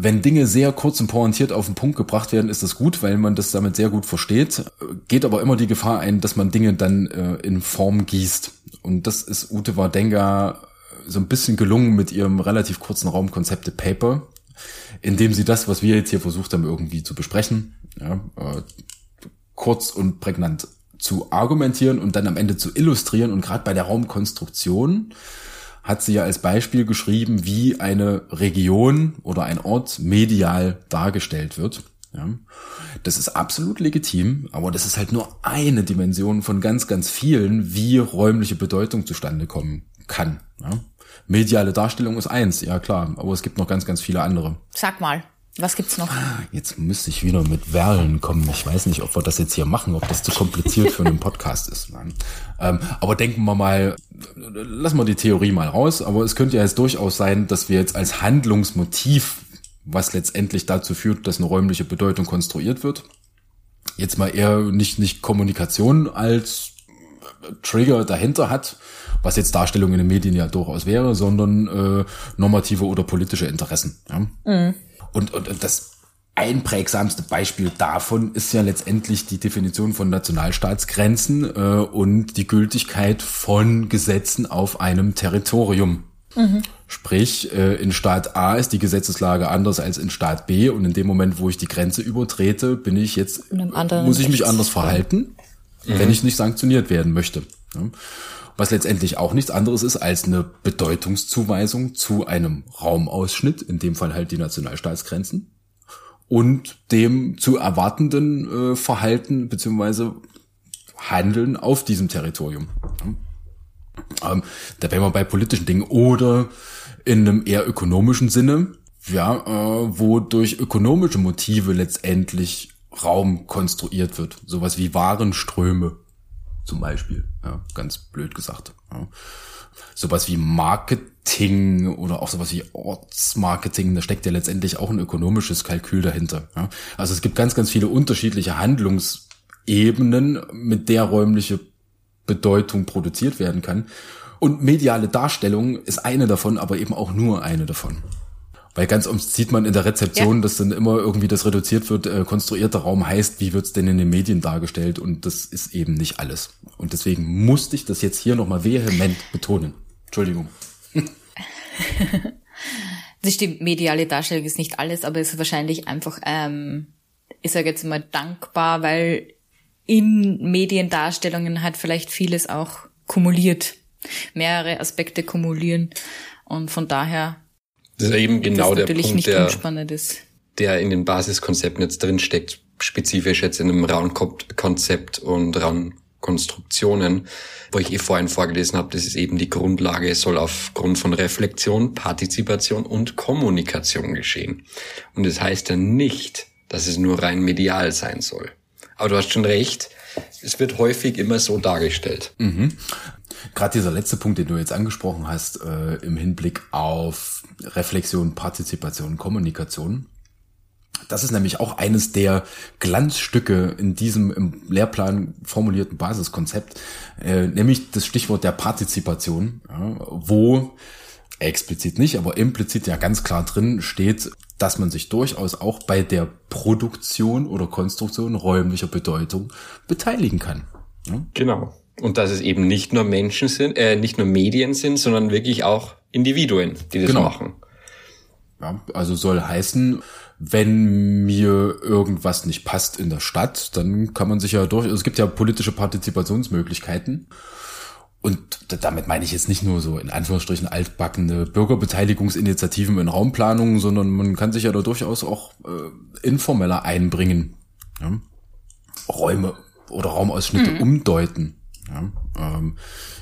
wenn Dinge sehr kurz und pointiert auf den Punkt gebracht werden, ist das gut, weil man das damit sehr gut versteht. Geht aber immer die Gefahr ein, dass man Dinge dann äh, in Form gießt. Und das ist Ute Wardenga so ein bisschen gelungen mit ihrem relativ kurzen Raumkonzepte Paper, in dem sie das, was wir jetzt hier versucht haben, irgendwie zu besprechen, ja, äh, kurz und prägnant zu argumentieren und dann am Ende zu illustrieren. Und gerade bei der Raumkonstruktion hat sie ja als Beispiel geschrieben, wie eine Region oder ein Ort medial dargestellt wird. Ja. Das ist absolut legitim, aber das ist halt nur eine Dimension von ganz, ganz vielen, wie räumliche Bedeutung zustande kommen kann. Ja? Mediale Darstellung ist eins, ja klar, aber es gibt noch ganz, ganz viele andere. Sag mal, was gibt's noch? Jetzt müsste ich wieder mit Werlen kommen. Ich weiß nicht, ob wir das jetzt hier machen, ob das zu kompliziert für einen Podcast ist. Ähm, aber denken wir mal, lassen wir die Theorie mal raus, aber es könnte ja jetzt durchaus sein, dass wir jetzt als Handlungsmotiv, was letztendlich dazu führt, dass eine räumliche Bedeutung konstruiert wird, jetzt mal eher nicht, nicht Kommunikation als Trigger dahinter hat, was jetzt Darstellung in den Medien ja durchaus wäre, sondern äh, normative oder politische Interessen. Ja? Mhm. Und, und, und das einprägsamste Beispiel davon ist ja letztendlich die Definition von Nationalstaatsgrenzen äh, und die Gültigkeit von Gesetzen auf einem Territorium. Mhm. Sprich, äh, in Staat A ist die Gesetzeslage anders als in Staat B und in dem Moment, wo ich die Grenze übertrete, bin ich jetzt, muss ich mich anders verhalten, mhm. wenn ich nicht sanktioniert werden möchte. Was letztendlich auch nichts anderes ist als eine Bedeutungszuweisung zu einem Raumausschnitt, in dem Fall halt die Nationalstaatsgrenzen, und dem zu erwartenden äh, Verhalten beziehungsweise Handeln auf diesem Territorium. Ähm, da wären wir bei politischen Dingen oder in einem eher ökonomischen Sinne, ja, äh, wo durch ökonomische Motive letztendlich Raum konstruiert wird. Sowas wie Warenströme zum Beispiel, ja, ganz blöd gesagt. Ja. Sowas wie Marketing oder auch sowas wie Ortsmarketing, da steckt ja letztendlich auch ein ökonomisches Kalkül dahinter. Ja. Also es gibt ganz, ganz viele unterschiedliche Handlungsebenen, mit der räumliche Bedeutung produziert werden kann. Und mediale Darstellung ist eine davon, aber eben auch nur eine davon. Weil ganz oft sieht man in der Rezeption, ja. dass dann immer irgendwie das reduziert wird, äh, konstruierter Raum heißt, wie wird's denn in den Medien dargestellt? Und das ist eben nicht alles. Und deswegen musste ich das jetzt hier nochmal vehement betonen. Entschuldigung. das [LAUGHS] stimmt, mediale Darstellung ist nicht alles, aber es ist wahrscheinlich einfach, ähm, ich sage jetzt mal dankbar, weil in Mediendarstellungen halt vielleicht vieles auch kumuliert, mehrere Aspekte kumulieren und von daher das ist eben genau der Punkt, der, der in den Basiskonzepten jetzt drinsteckt, spezifisch jetzt in einem Raumkonzept und Raumkonstruktionen, wo ich eh vorhin vorgelesen habe, das ist eben die Grundlage, es soll aufgrund von Reflexion, Partizipation und Kommunikation geschehen. Und das heißt ja nicht, dass es nur rein medial sein soll. Aber du hast schon recht, es wird häufig immer so dargestellt. Mhm. Gerade dieser letzte Punkt, den du jetzt angesprochen hast, äh, im Hinblick auf Reflexion, Partizipation, Kommunikation. Das ist nämlich auch eines der Glanzstücke in diesem im Lehrplan formulierten Basiskonzept, äh, nämlich das Stichwort der Partizipation, ja, wo explizit nicht, aber implizit ja ganz klar drin steht, dass man sich durchaus auch bei der Produktion oder Konstruktion räumlicher Bedeutung beteiligen kann. Ja? Genau. Und dass es eben nicht nur Menschen sind, äh, nicht nur Medien sind, sondern wirklich auch Individuen, die das genau. machen. Ja, also soll heißen, wenn mir irgendwas nicht passt in der Stadt, dann kann man sich ja durch, also es gibt ja politische Partizipationsmöglichkeiten. Und damit meine ich jetzt nicht nur so in Anführungsstrichen altbackene Bürgerbeteiligungsinitiativen in Raumplanungen, sondern man kann sich ja da durchaus auch äh, informeller einbringen. Ja? Räume oder Raumausschnitte mhm. umdeuten. Ja, ähm,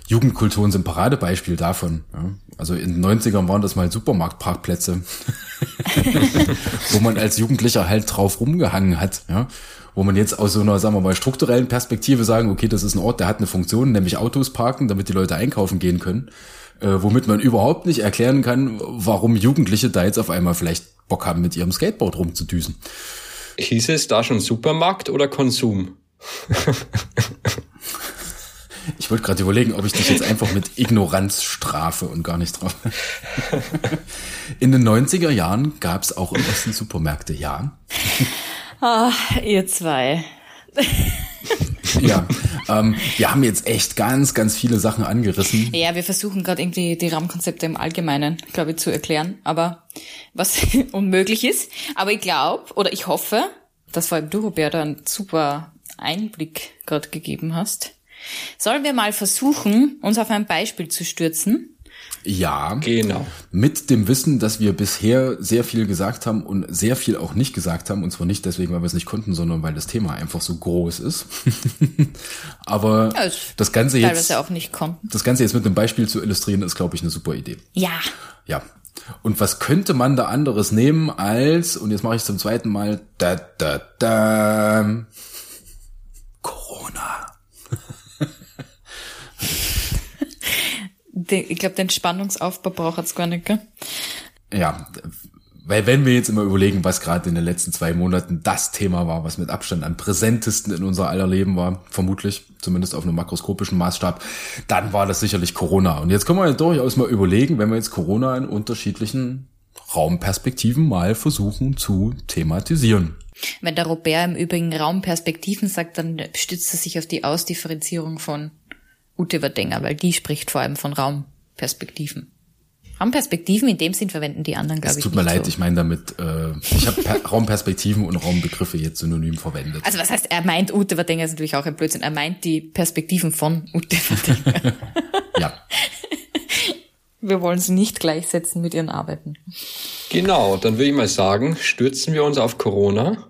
Jugendkulturen sind Paradebeispiel davon. Ja. Also in den 90ern waren das mal Supermarktparkplätze, [LAUGHS] wo man als Jugendlicher halt drauf rumgehangen hat. Ja. Wo man jetzt aus so einer, sagen wir mal, strukturellen Perspektive sagen, okay, das ist ein Ort, der hat eine Funktion, nämlich Autos parken, damit die Leute einkaufen gehen können. Äh, womit man überhaupt nicht erklären kann, warum Jugendliche da jetzt auf einmal vielleicht Bock haben, mit ihrem Skateboard rumzudüsen. Hieß es da schon Supermarkt oder Konsum? [LAUGHS] Ich wollte gerade überlegen, ob ich dich jetzt einfach mit Ignoranz strafe und gar nicht drauf. In den 90er Jahren gab es auch im Osten Supermärkte, ja. Ah, ihr zwei. ja, ähm, wir haben jetzt echt ganz, ganz viele Sachen angerissen. Ja, wir versuchen gerade irgendwie die Rahmenkonzepte im Allgemeinen, glaube ich, zu erklären, aber was [LAUGHS] unmöglich ist. Aber ich glaube oder ich hoffe, dass vor allem du, Roberta, einen super Einblick gerade gegeben hast. Sollen wir mal versuchen, uns auf ein Beispiel zu stürzen? Ja. Genau. Mit dem Wissen, dass wir bisher sehr viel gesagt haben und sehr viel auch nicht gesagt haben. Und zwar nicht deswegen, weil wir es nicht konnten, sondern weil das Thema einfach so groß ist. [LAUGHS] Aber Ja, es- das Ganze jetzt, auch nicht kommen. das Ganze jetzt mit einem Beispiel zu illustrieren, ist, glaube ich, eine super Idee. Ja. Ja. Und was könnte man da anderes nehmen als, und jetzt mache ich zum zweiten Mal, da, da, da, Corona. Den, ich glaube, den Spannungsaufbau braucht es gar nicht, gell? Ja, weil wenn wir jetzt immer überlegen, was gerade in den letzten zwei Monaten das Thema war, was mit Abstand am präsentesten in unser aller Leben war, vermutlich, zumindest auf einem makroskopischen Maßstab, dann war das sicherlich Corona. Und jetzt können wir ja durchaus mal überlegen, wenn wir jetzt Corona in unterschiedlichen Raumperspektiven mal versuchen zu thematisieren. Wenn der Robert im Übrigen Raumperspektiven sagt, dann stützt er sich auf die Ausdifferenzierung von Ute Wadenger, weil die spricht vor allem von Raumperspektiven. Raumperspektiven in dem Sinn verwenden die anderen, glaube Es ich. tut mir nicht leid, so. ich meine damit, äh, ich habe per Raumperspektiven und Raumbegriffe jetzt synonym verwendet. Also was heißt, er meint Ute Wadenger ist natürlich auch ein Blödsinn. Er meint die Perspektiven von Ute Wadenger. [LAUGHS] Ja, Wir wollen sie nicht gleichsetzen mit ihren Arbeiten. Genau, dann würde ich mal sagen, stürzen wir uns auf Corona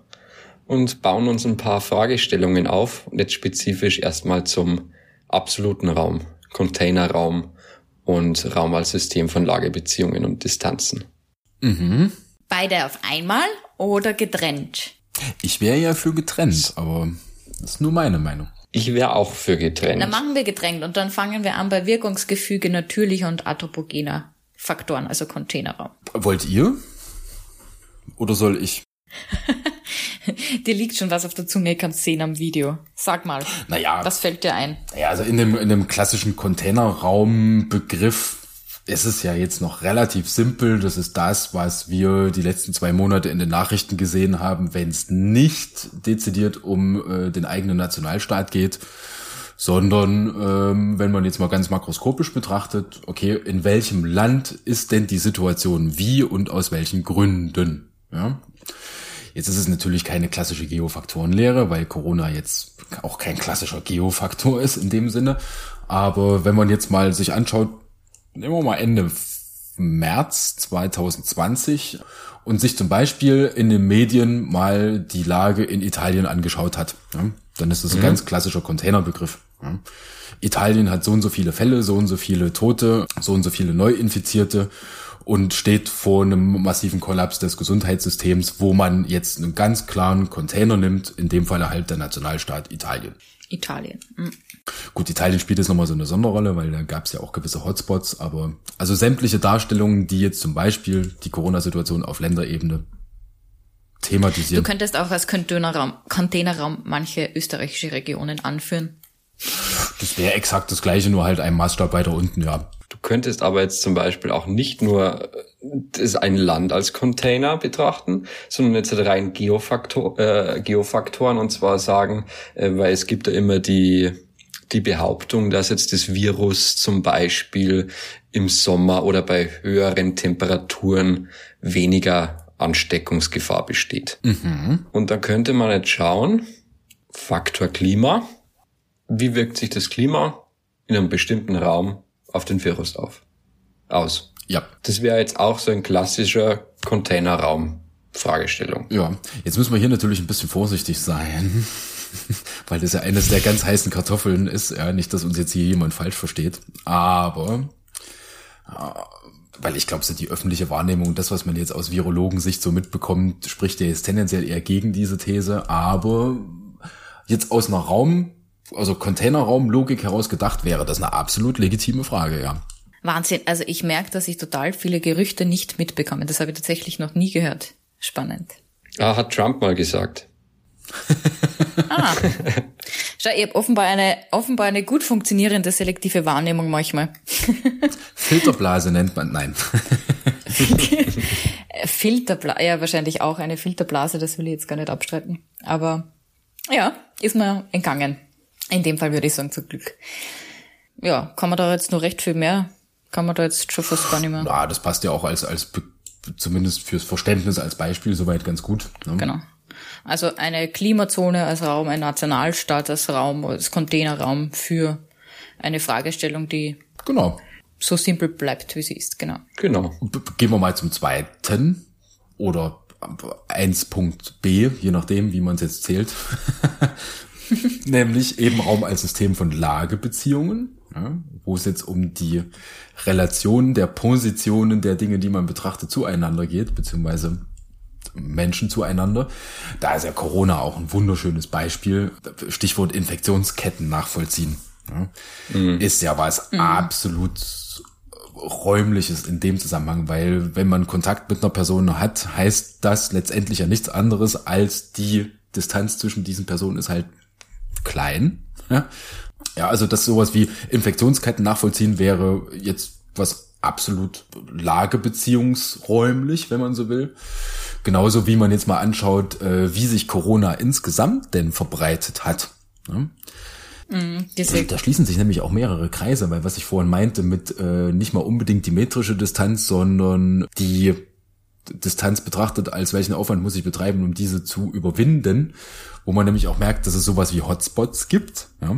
und bauen uns ein paar Fragestellungen auf. Und jetzt spezifisch erstmal zum absoluten Raum, Containerraum und Raum als System von Lagebeziehungen und Distanzen. Beide auf einmal oder getrennt? ich wäre ja für getrennt, aber das ist nur meine Meinung. Ich wäre auch für getrennt. Dann machen wir getrennt und dann fangen wir an bei Wirkungsgefüge natürlicher und anthropogener Faktoren, also Containerraum. Wollt ihr? Oder soll ich? [LAUGHS] [LAUGHS] Dir liegt schon was auf der Zunge, kannst sehen am Video. Sag mal. Naja. Was fällt dir ein? Ja, also in dem, in dem klassischen Containerraumbegriff ist es ja jetzt noch relativ simpel. Das ist das, was wir die letzten zwei Monate in den Nachrichten gesehen haben, wenn es nicht dezidiert um äh, den eigenen Nationalstaat geht, sondern ähm, wenn man jetzt mal ganz makroskopisch betrachtet, okay, in welchem Land ist denn die Situation wie und aus welchen Gründen? Ja? Jetzt ist es natürlich keine klassische Geofaktorenlehre, weil Corona jetzt auch kein klassischer Geofaktor ist in dem Sinne. Aber wenn man jetzt mal sich anschaut, nehmen wir mal Ende März 2020 und sich zum Beispiel in den Medien mal die Lage in Italien angeschaut hat, ja, dann ist das ein ganz klassischer Containerbegriff. Ja. Italien hat so und so viele Fälle, so und so viele Tote, so und so viele Neuinfizierte und steht vor einem massiven Kollaps des Gesundheitssystems, wo man jetzt einen ganz klaren Container nimmt, in dem Falle halt der Nationalstaat Italien. Italien. Hm. Gut, Italien spielt jetzt nochmal so eine Sonderrolle, weil da gab es ja auch gewisse Hotspots, aber also sämtliche Darstellungen, die jetzt zum Beispiel die Corona-Situation auf Länderebene Du thematisieren. könntest auch als Containerraum, Containerraum manche österreichische Regionen anführen. Das wäre exakt das gleiche, nur halt ein Maßstab weiter unten, ja. Du könntest aber jetzt zum Beispiel auch nicht nur äh, das ein Land als Container betrachten, sondern jetzt halt rein Geofaktor, äh, Geofaktoren und zwar sagen, äh, weil es gibt ja immer die die Behauptung, dass jetzt das Virus zum Beispiel im Sommer oder bei höheren Temperaturen weniger Ansteckungsgefahr besteht. Und da könnte man jetzt schauen, Faktor Klima, wie wirkt sich das Klima in einem bestimmten Raum auf den Virus auf, aus? Ja, Das wäre jetzt auch so ein klassischer Containerraum-Fragestellung. ja. Jetzt müssen wir hier natürlich ein bisschen vorsichtig sein, [LAUGHS] weil das ja eines der ganz heißen Kartoffeln ist. Ja, nicht, dass uns jetzt hier jemand falsch versteht, aber äh, weil ich glaube, so die öffentliche Wahrnehmung, das, was man jetzt aus Virologensicht so mitbekommt, spricht ja jetzt tendenziell eher gegen diese These, aber jetzt aus einer Raum, also Containerraumlogik heraus gedacht, wäre das eine absolut legitime Frage, ja. Wahnsinn. Also ich merke, dass ich total viele Gerüchte nicht mitbekomme. Das habe ich tatsächlich noch nie gehört. Spannend. Ah, hat Trump mal gesagt. [LAUGHS] Ah. Schau, ich habe offenbar eine, offenbar eine gut funktionierende selektive Wahrnehmung manchmal. [LAUGHS] Filterblase nennt man, nein. [LAUGHS] Filterblase, ja, wahrscheinlich auch eine Filterblase, das will ich jetzt gar nicht abstreiten. Aber ja, ist mir entgangen. In dem Fall würde ich sagen, zum Glück. Ja, kann man da jetzt nur recht viel mehr, kann man da jetzt schon fast gar nicht mehr. Ja, das passt ja auch als, als zumindest fürs Verständnis als Beispiel soweit ganz gut. Ne? Genau. Also eine Klimazone als Raum, ein Nationalstaat als Raum, als Containerraum für eine Fragestellung, die Genau. so simpel bleibt, wie sie ist, genau. Genau. Gehen wir mal zum zweiten oder 1.b, je nachdem, wie man es jetzt zählt. [LAUGHS] [LAUGHS] Nämlich eben Raum als System von Lagebeziehungen, ja, wo es jetzt um die Relation der Positionen der Dinge, die man betrachtet, zueinander geht, beziehungsweise Menschen zueinander. Da ist ja Corona auch ein wunderschönes Beispiel. Stichwort Infektionsketten nachvollziehen. Ja. Mhm. Ist ja was mhm. absolut räumliches in dem Zusammenhang, weil wenn man Kontakt mit einer Person hat, heißt das letztendlich ja nichts anderes als die Distanz zwischen diesen Personen ist halt klein. Ja, ja also das sowas wie Infektionsketten nachvollziehen wäre jetzt was absolut lagebeziehungsräumlich, wenn man so will. Genauso wie man jetzt mal anschaut, äh, wie sich Corona insgesamt denn verbreitet hat. Ja? Mm, da schließen sich nämlich auch mehrere Kreise, weil was ich vorhin meinte mit äh, nicht mal unbedingt die metrische Distanz, sondern die Distanz betrachtet, als welchen Aufwand muss ich betreiben, um diese zu überwinden, wo man nämlich auch merkt, dass es sowas wie Hotspots gibt. Ja?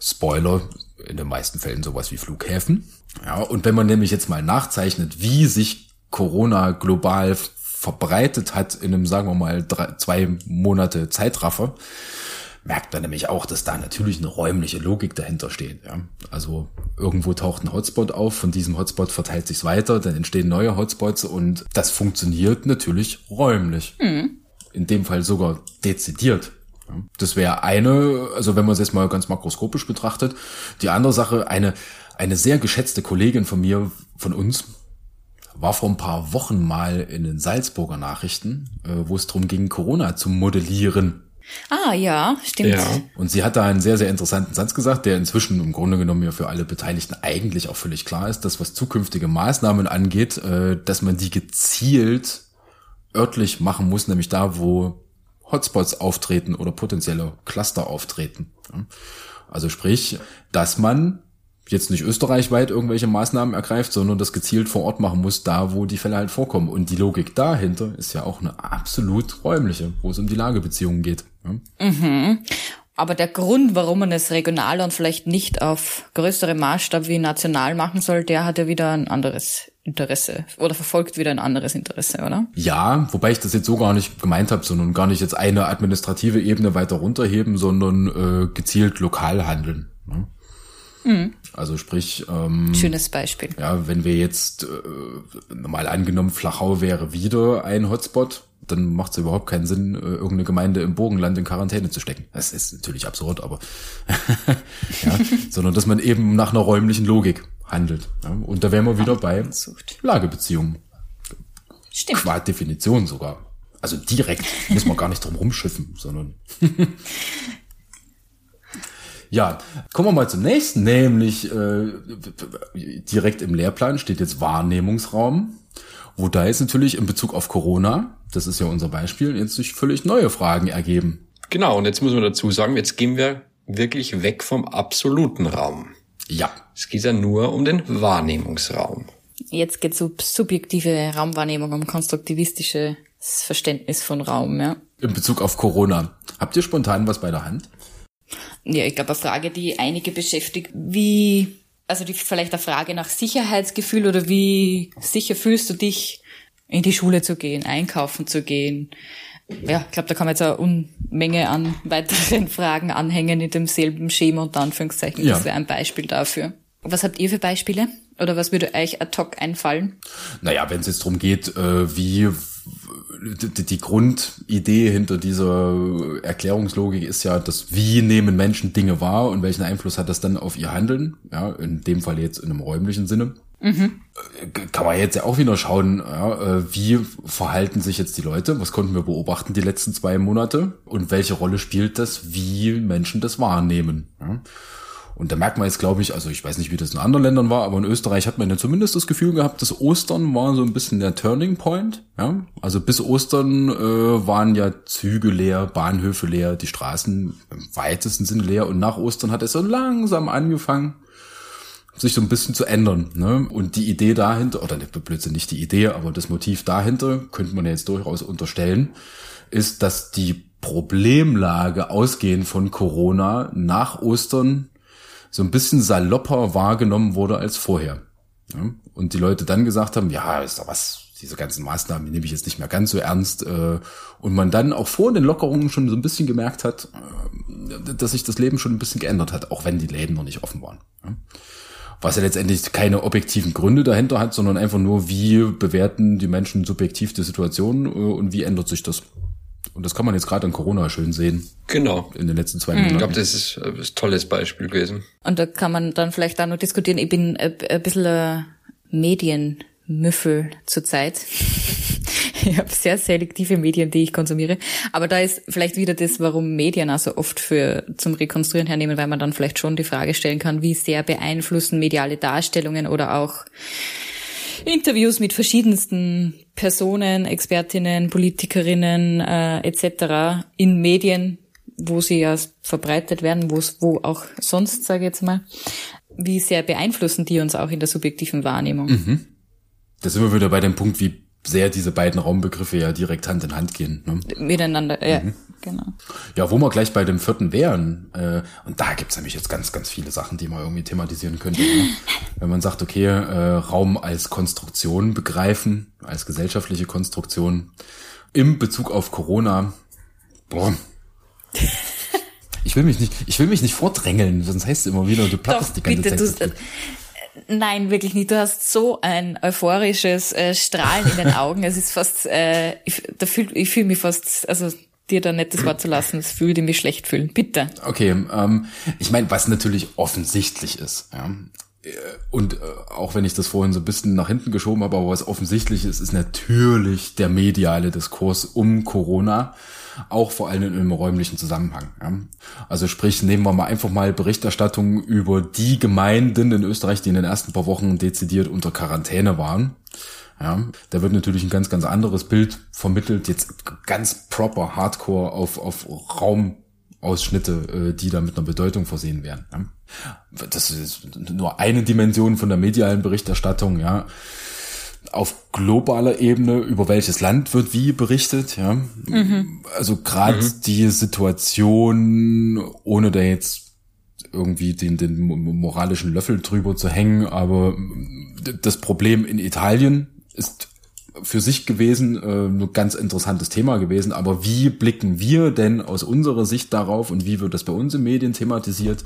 Spoiler, in den meisten Fällen sowas wie Flughäfen. Ja, und wenn man nämlich jetzt mal nachzeichnet, wie sich Corona global verbreitet hat in einem, sagen wir mal, drei, zwei Monate Zeitraffer, merkt man nämlich auch, dass da natürlich eine räumliche Logik dahinter steht. Ja? Also irgendwo taucht ein Hotspot auf, von diesem Hotspot verteilt sich's weiter, dann entstehen neue Hotspots und das funktioniert natürlich räumlich. Mhm. In dem Fall sogar dezidiert. Das wäre eine, also wenn man es jetzt mal ganz makroskopisch betrachtet. Die andere Sache, eine, eine sehr geschätzte Kollegin von mir, von uns, war vor ein paar Wochen mal in den Salzburger Nachrichten, äh, wo es darum ging, Corona zu modellieren. Ah, ja, stimmt. Ja. Und sie hat da einen sehr, sehr interessanten Satz gesagt, der inzwischen im Grunde genommen ja für alle Beteiligten eigentlich auch völlig klar ist, dass was zukünftige Maßnahmen angeht, äh, dass man die gezielt örtlich machen muss, nämlich da, wo Hotspots auftreten oder potenzielle Cluster auftreten. Also sprich, dass man jetzt nicht österreichweit irgendwelche Maßnahmen ergreift, sondern das gezielt vor Ort machen muss, da wo die Fälle halt vorkommen. Und die Logik dahinter ist ja auch eine absolut räumliche, wo es um die Lagebeziehungen geht. Mhm. Aber der Grund, warum man es regional und vielleicht nicht auf größere Maßstab wie national machen soll, der hat ja wieder ein anderes Interesse oder verfolgt wieder ein anderes Interesse, oder? Ja, wobei ich das jetzt so gar nicht gemeint habe, sondern gar nicht jetzt eine administrative Ebene weiter runterheben, sondern äh, gezielt lokal handeln. Ne? Mhm. Also sprich, ähm, schönes Beispiel. Ja, wenn wir jetzt äh, mal angenommen, Flachau wäre wieder ein Hotspot, dann macht es überhaupt keinen Sinn, äh, irgendeine Gemeinde im Burgenland in Quarantäne zu stecken. Das ist natürlich absurd, aber [LAUGHS] ja, sondern dass man eben nach einer räumlichen Logik handelt. Ja? Und da wären wir wieder bei Lagebeziehungen. Stimmt. Qua Definition sogar. Also direkt muss man gar nicht drum rumschiffen, sondern Ja, kommen wir mal zum nächsten, nämlich äh, direkt im Lehrplan steht jetzt Wahrnehmungsraum, wo da jetzt natürlich in Bezug auf Corona, das ist ja unser Beispiel, jetzt sich völlig neue Fragen ergeben. Genau, und jetzt muss man dazu sagen, jetzt gehen wir wirklich weg vom absoluten Raum. Ja. Es geht ja nur um den Wahrnehmungsraum. Jetzt geht es um subjektive Raumwahrnehmung, um konstruktivistisches Verständnis von Raum, ja. In Bezug auf Corona. Habt ihr spontan was bei der Hand? Ja, ich glaube, eine Frage, die einige beschäftigt, wie, also die, vielleicht eine Frage nach Sicherheitsgefühl oder wie sicher fühlst du dich, in die Schule zu gehen, einkaufen zu gehen, ja, ich glaube, da kann man jetzt eine Unmenge an weiteren [LAUGHS] Fragen anhängen in demselben Schema und Anführungszeichen. Ja. Das wäre ein Beispiel dafür. Was habt ihr für Beispiele? Oder was würde euch ad hoc einfallen? Naja, wenn es jetzt darum geht, äh, wie die Grundidee hinter dieser Erklärungslogik ist ja, dass wie nehmen Menschen Dinge wahr und welchen Einfluss hat das dann auf ihr Handeln? Ja, in dem Fall jetzt in einem räumlichen Sinne. Mhm. Kann man jetzt ja auch wieder schauen, ja, äh, wie verhalten sich jetzt die Leute? Was konnten wir beobachten die letzten zwei Monate? Und welche Rolle spielt das, wie Menschen das wahrnehmen? Ja? Und da merkt man jetzt, glaube ich, also ich weiß nicht, wie das in anderen Ländern war, aber in Österreich hat man ja zumindest das Gefühl gehabt, dass Ostern war so ein bisschen der Turning Point. Ja? Also bis Ostern äh, waren ja Züge leer, Bahnhöfe leer, die Straßen im weitesten Sinne leer. Und nach Ostern hat es so langsam angefangen, sich so ein bisschen zu ändern. Ne? Und die Idee dahinter, oder nicht Blödsinn, nicht die Idee, aber das Motiv dahinter, könnte man ja jetzt durchaus unterstellen, ist, dass die Problemlage ausgehend von Corona nach Ostern so ein bisschen salopper wahrgenommen wurde als vorher. Ja? Und die Leute dann gesagt haben, ja, ist doch was, diese ganzen Maßnahmen die nehme ich jetzt nicht mehr ganz so ernst. Äh, und man dann auch vor den Lockerungen schon so ein bisschen gemerkt hat, äh, dass sich das Leben schon ein bisschen geändert hat, auch wenn die Läden noch nicht offen waren. Ja? Was ja letztendlich keine objektiven Gründe dahinter hat, sondern einfach nur, wie bewerten die Menschen subjektiv die Situation äh, und wie ändert sich das. Und das kann man jetzt gerade an Corona schön sehen. Genau. In den letzten zwei Mhm. Ich Monaten. glaube, das ist ein tolles Beispiel gewesen. Und da kann man dann vielleicht auch noch diskutieren. Ich bin ein, ein bisschen Medienmüffel zurzeit. [LAUGHS] Ich habe sehr selektive Medien, die ich konsumiere. Aber da ist vielleicht wieder das, warum Medien also oft für zum Rekonstruieren hernehmen, weil man dann vielleicht schon die Frage stellen kann, wie sehr beeinflussen mediale Darstellungen oder auch Interviews mit verschiedensten Personen, Expertinnen, Politikerinnen äh, etc. in Medien, wo sie ja verbreitet werden, wo wo auch sonst, sage ich jetzt mal, wie sehr beeinflussen die uns auch in der subjektiven Wahrnehmung. Da sind wir wieder bei dem Punkt, wie sehr diese beiden Raumbegriffe ja direkt Hand in Hand gehen. Ne? Miteinander, ja, genau. Ja, wo wir gleich bei dem vierten wären, äh, und da gibt's nämlich jetzt ganz, ganz viele Sachen, die man irgendwie thematisieren könnte. Ne? [LAUGHS] Wenn man sagt, okay, äh, Raum als Konstruktion begreifen, als gesellschaftliche Konstruktion, im Bezug auf Corona, boah. [LAUGHS] Ich will mich nicht, ich will mich nicht vordrängeln, sonst heißt es immer wieder, du plapperst Doch, die ganze bitte, Zeit. Nein, wirklich nicht. Du hast so ein euphorisches äh, Strahlen in den Augen. Es ist fast, äh, ich, da fühl, ich fühle mich fast, also dir da das Wort zu lassen, das fühlt mich schlecht fühlen. Bitte. Okay, ähm, ich meine, was natürlich offensichtlich ist, ja. Äh, Und äh, auch wenn ich das vorhin so ein bisschen nach hinten geschoben habe, aber was offensichtlich ist, ist natürlich der mediale Diskurs um Corona, auch vor allem im räumlichen Zusammenhang. Ja. Also sprich, nehmen wir mal einfach mal Berichterstattung über die Gemeinden in Österreich, die in den ersten paar Wochen dezidiert unter Quarantäne waren. Ja, da wird natürlich ein ganz, ganz anderes Bild vermittelt, jetzt ganz proper Hardcore auf, auf Raumausschnitte, äh, die da mit einer Bedeutung versehen werden. Ja. Das ist nur eine Dimension von der medialen Berichterstattung, ja. Auf globaler Ebene, über welches Land wird wie berichtet, ja. Also gerade die Situation, ohne da jetzt irgendwie den, den moralischen Löffel drüber zu hängen, aber das Problem in Italien ist für sich gewesen, äh, ein ganz interessantes Thema gewesen. Aber wie blicken wir denn aus unserer Sicht darauf und wie wird das bei uns in Medien thematisiert,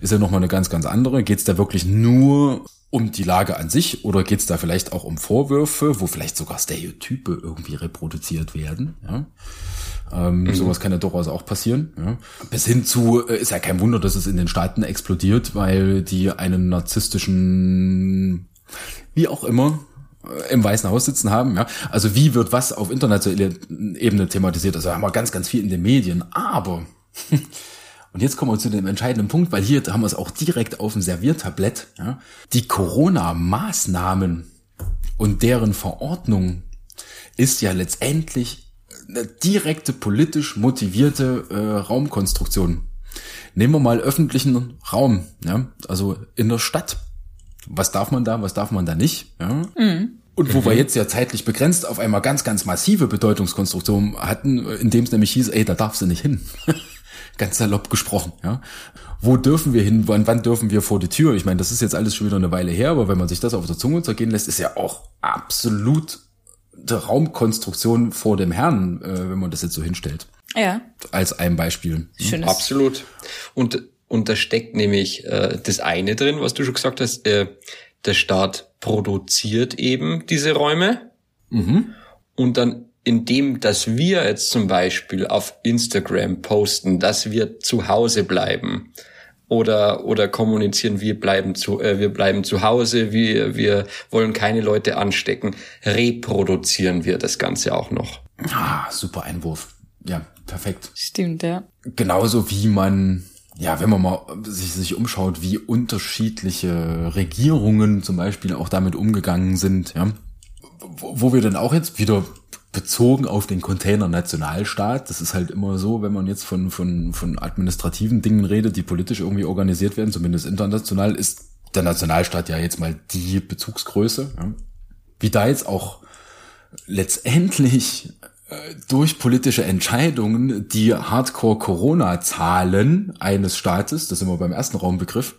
ist ja nochmal eine ganz, ganz andere. Geht es da wirklich nur um die Lage an sich oder geht es da vielleicht auch um Vorwürfe, wo vielleicht sogar Stereotype irgendwie reproduziert werden? Ja? Ähm, Sowas kann ja durchaus auch passieren. Ja. Bis hin zu, äh, ist ja kein Wunder, dass es in den Staaten explodiert, weil die einen narzisstischen, wie auch immer, im Weißen Haus sitzen haben. Ja. Also wie wird was auf internationaler Ebene thematisiert? Also haben wir ganz, ganz viel in den Medien. Aber, [LAUGHS] und jetzt kommen wir zu dem entscheidenden Punkt, weil hier haben wir es auch direkt auf dem Serviertablett. Ja. Die Corona-Maßnahmen und deren Verordnung ist ja letztendlich eine direkte politisch motivierte äh, Raumkonstruktion. Nehmen wir mal öffentlichen Raum, ja, also in der Stadt. Was darf man da, was darf man da nicht? Ja? Und wo wir jetzt ja zeitlich begrenzt auf einmal ganz, ganz massive Bedeutungskonstruktionen hatten, in dem es nämlich hieß, ey, da darfst du nicht hin. [LAUGHS] ganz salopp gesprochen, ja. Wo dürfen wir hin, wann, wann dürfen wir vor die Tür? Ich meine, das ist jetzt alles schon wieder eine Weile her, aber wenn man sich das auf der Zunge zergehen lässt, ist ja auch absolut der Raumkonstruktion vor dem Herrn, äh, wenn man das jetzt so hinstellt. Ja, Als ein Beispiel. schönes. Absolut. Und, und da steckt nämlich äh, das eine drin, was du schon gesagt hast, äh, der Staat produziert eben diese Räume und dann indem, dass wir jetzt zum Beispiel auf Instagram posten, dass wir zu Hause bleiben oder oder kommunizieren, wir bleiben zu äh, wir bleiben zu Hause, wir wir wollen keine Leute anstecken, reproduzieren wir das Ganze auch noch. Ah, super Einwurf. Ja, perfekt. Stimmt, ja. Genauso wie man, ja, wenn man mal sich, sich umschaut, wie unterschiedliche Regierungen zum Beispiel auch damit umgegangen sind, ja. Wo, wir dann auch jetzt wieder bezogen auf den Container Nationalstaat, das ist halt immer so, wenn man jetzt von, von, von administrativen Dingen redet, die politisch irgendwie organisiert werden, zumindest international, ist der Nationalstaat ja jetzt mal die Bezugsgröße, ja. Wie da jetzt auch letztendlich äh, durch politische Entscheidungen die Hardcore-Corona-Zahlen eines Staates, das sind wir beim ersten Raumbegriff,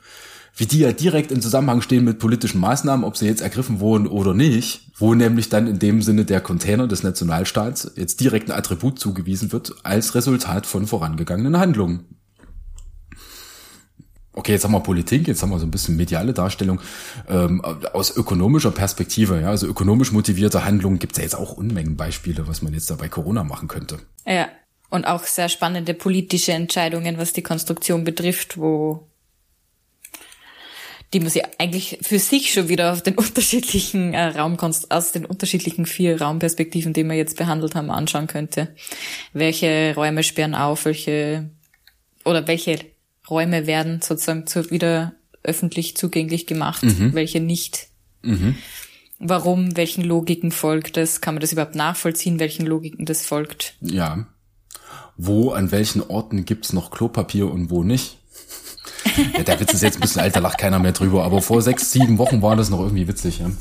wie die ja direkt in Zusammenhang stehen mit politischen Maßnahmen, ob sie jetzt ergriffen wurden oder nicht, wo nämlich dann in dem Sinne der Container des Nationalstaats jetzt direkt ein Attribut zugewiesen wird als Resultat von vorangegangenen Handlungen. Okay, jetzt haben wir Politik, jetzt haben wir so ein bisschen mediale Darstellung ähm, aus ökonomischer Perspektive. Ja, also ökonomisch motivierte Handlungen gibt es ja jetzt auch Unmengen Beispiele, was man jetzt da bei Corona machen könnte. Ja, und auch sehr spannende politische Entscheidungen, was die Konstruktion betrifft, wo die man sich eigentlich für sich schon wieder auf den [LAUGHS] unterschiedlichen äh, Raumkonst aus den unterschiedlichen vier Raumperspektiven, die wir jetzt behandelt haben, anschauen könnte. Welche Räume sperren auf, welche oder welche Räume werden sozusagen zu, wieder öffentlich zugänglich gemacht, mhm. welche nicht. Mhm. Warum, welchen Logiken folgt das? Kann man das überhaupt nachvollziehen, welchen Logiken das folgt? Ja. Wo, an welchen Orten gibt's noch Klopapier und wo nicht? [LAUGHS] ja, der Witz ist jetzt ein bisschen alter, lacht keiner mehr drüber, aber vor sechs, sieben Wochen war das noch irgendwie witzig, ja. [LAUGHS]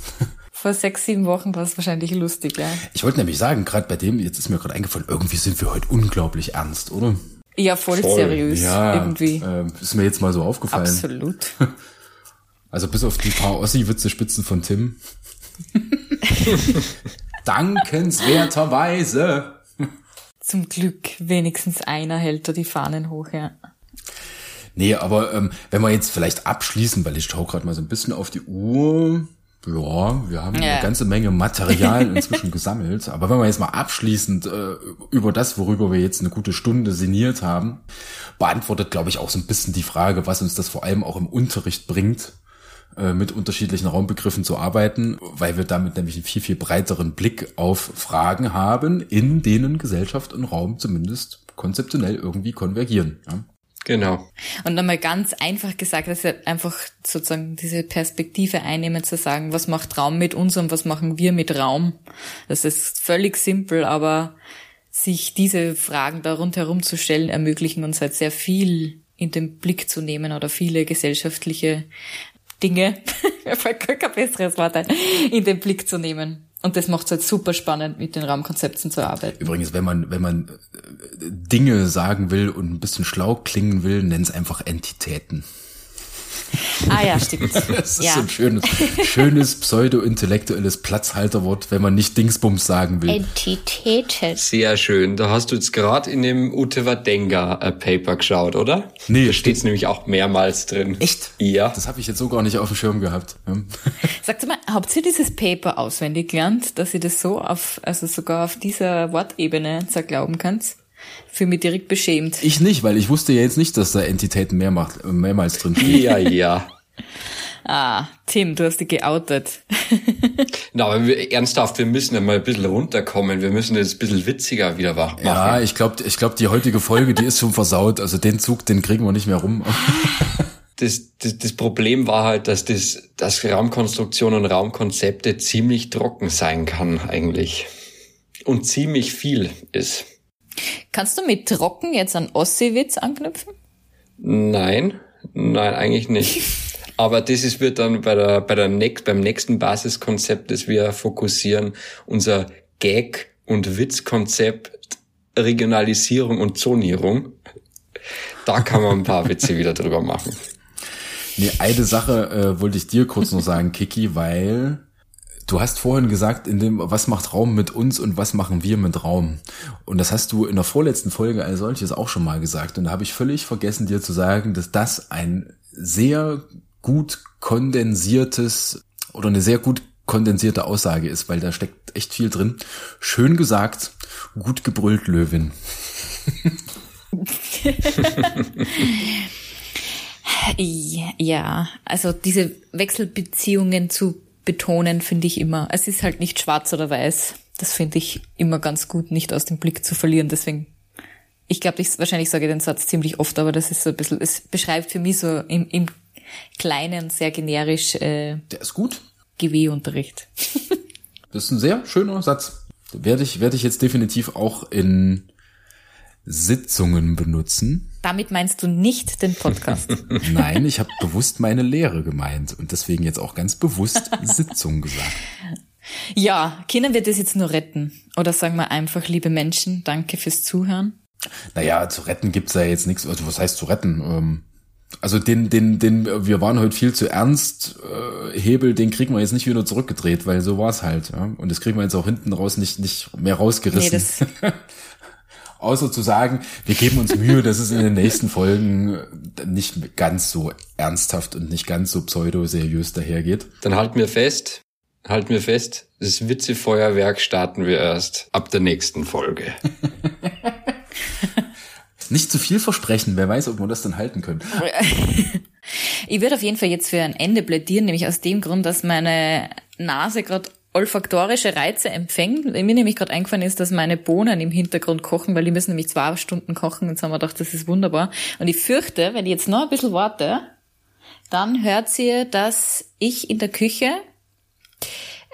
Vor sechs, sieben Wochen war es wahrscheinlich lustig, ja. Ich wollte nämlich sagen, gerade bei dem, jetzt ist mir gerade eingefallen, irgendwie sind wir heute unglaublich ernst, oder? Ja, voll, voll. seriös ja, irgendwie. Äh, ist mir jetzt mal so aufgefallen. Absolut. [LAUGHS] Also bis auf die paar Ossi-Witze-Spitzen von Tim. [LAUGHS] Dankenswerterweise. Zum Glück wenigstens einer hält da die Fahnen hoch, ja. Nee, aber ähm, wenn wir jetzt vielleicht abschließen, weil ich schaue gerade mal so ein bisschen auf die Uhr. Ja, wir haben ja. eine ganze Menge Material inzwischen [LAUGHS] gesammelt. Aber wenn wir jetzt mal abschließend äh, über das, worüber wir jetzt eine gute Stunde sinniert haben, beantwortet, glaube ich, auch so ein bisschen die Frage, was uns das vor allem auch im Unterricht bringt, äh, mit unterschiedlichen Raumbegriffen zu arbeiten, weil wir damit nämlich einen viel, viel breiteren Blick auf Fragen haben, in denen Gesellschaft und Raum zumindest konzeptionell irgendwie konvergieren. Ja? Genau. Und nochmal ganz einfach gesagt, dass wir einfach sozusagen diese Perspektive einnehmen, zu sagen, was macht Raum mit uns und was machen wir mit Raum. Das ist völlig simpel, aber sich diese Fragen da rundherum zu stellen, ermöglichen uns halt sehr viel in den Blick zu nehmen oder viele gesellschaftliche Dinge, [LAUGHS] mir fällt kein besseres Wort in den Blick zu nehmen. Und das macht es halt super spannend, mit den Raumkonzepten zu arbeiten. Übrigens, wenn man, wenn man äh, Dinge sagen will und ein bisschen schlau klingen will, nenn es einfach Entitäten. Ah ja, stimmt. [LAUGHS] Das ist ja. ein schönes, schönes pseudo-intellektuelles Platzhalterwort, wenn man nicht Dingsbums sagen will. Entitäten. Sehr schön. Da hast du jetzt gerade in dem Utewadenga äh, Paper geschaut, oder? Nee. Da steht es nämlich auch mehrmals drin. Echt? Ja. Das habe ich jetzt so gar nicht auf dem Schirm gehabt. [LAUGHS] Sagt mal, habt ihr dieses Paper auswendig gelernt, dass ihr das so auf, also sogar auf dieser Wortebene zerglauben könnt? Für mich direkt beschämt. Ich nicht, weil ich wusste ja jetzt nicht, dass da Entitäten mehr macht, mehrmals drin stehen. Ja, ja. [LAUGHS] Ah, Tim, du hast dich geoutet. [LAUGHS] Na, aber wir, ernsthaft, wir müssen ja mal ein bisschen runterkommen. Wir müssen das ein bisschen witziger wieder machen. Ja, ich glaube, ich glaub, die heutige Folge, die ist schon versaut. Also den Zug, den kriegen wir nicht mehr rum. [LAUGHS] Das, das, das Problem war halt, dass das, dass Raumkonstruktion und Raumkonzepte ziemlich trocken sein kann eigentlich. Und ziemlich viel ist. Kannst du mit trocken jetzt an Ossiwitz anknüpfen? Nein, nein, eigentlich nicht. [LAUGHS] Aber das ist, wird dann bei der, bei der next, beim nächsten Basiskonzept, das wir fokussieren, unser Gag- und Witzkonzept Regionalisierung und Zonierung. Da kann man ein paar Witze wieder drüber machen. Nee, eine Sache äh, wollte ich dir kurz noch sagen, Kiki, weil Du hast vorhin gesagt, in dem, was macht Raum mit uns und was machen wir mit Raum? Und das hast du in der vorletzten Folge als solches auch schon mal gesagt. Und da habe ich völlig vergessen, dir zu sagen, dass das ein sehr gut kondensiertes oder eine sehr gut kondensierte Aussage ist, weil da steckt echt viel drin. Schön gesagt, gut gebrüllt, Löwin. [LAUGHS] ja, also diese Wechselbeziehungen zu betonen, finde ich immer. Es ist halt nicht schwarz oder weiß. Das finde ich immer ganz gut, nicht aus dem Blick zu verlieren. Deswegen ich glaube, ich wahrscheinlich sage den Satz ziemlich oft, aber das ist so ein bisschen, es beschreibt für mich so im, im Kleinen sehr generisch. Äh, Der ist gut. GW-Unterricht. [LAUGHS] das ist ein sehr schöner Satz. Werde ich, werde ich jetzt definitiv auch in Sitzungen benutzen. Damit meinst du nicht den Podcast? [LAUGHS] Nein, ich habe bewusst meine Lehre gemeint und deswegen jetzt auch ganz bewusst Sitzung gesagt. Ja, können wir das jetzt nur retten? Oder sagen wir einfach, liebe Menschen, danke fürs Zuhören? Naja, zu retten gibt's ja jetzt nichts. Also was heißt zu retten? Ähm, Also den, den, den, wir waren heute viel zu ernst. Äh, Hebel, den kriegen wir jetzt nicht wieder zurückgedreht, weil so war's halt. Ja? Und das kriegen wir jetzt auch hinten raus nicht, nicht mehr rausgerissen. Nee, [LAUGHS] Außer zu sagen, wir geben uns Mühe, dass es in den nächsten Folgen nicht ganz so ernsthaft und nicht ganz so pseudo-seriös dahergeht. Dann halten wir fest, halten wir fest, das Witzefeuerwerk starten wir erst ab der nächsten Folge. [LAUGHS] nicht zu viel versprechen, wer weiß, ob wir das dann halten können. [LAUGHS] ich würde auf jeden Fall jetzt für ein Ende plädieren, nämlich aus dem Grund, dass meine Nase gerade olfaktorische Reize empfängt. Mir nämlich gerade eingefallen ist, dass meine Bohnen im Hintergrund kochen, weil die müssen nämlich zwei Stunden kochen. Jetzt haben wir gedacht, das ist wunderbar. Und ich fürchte, wenn ich jetzt noch ein bisschen warte, dann hört sie, dass ich in der Küche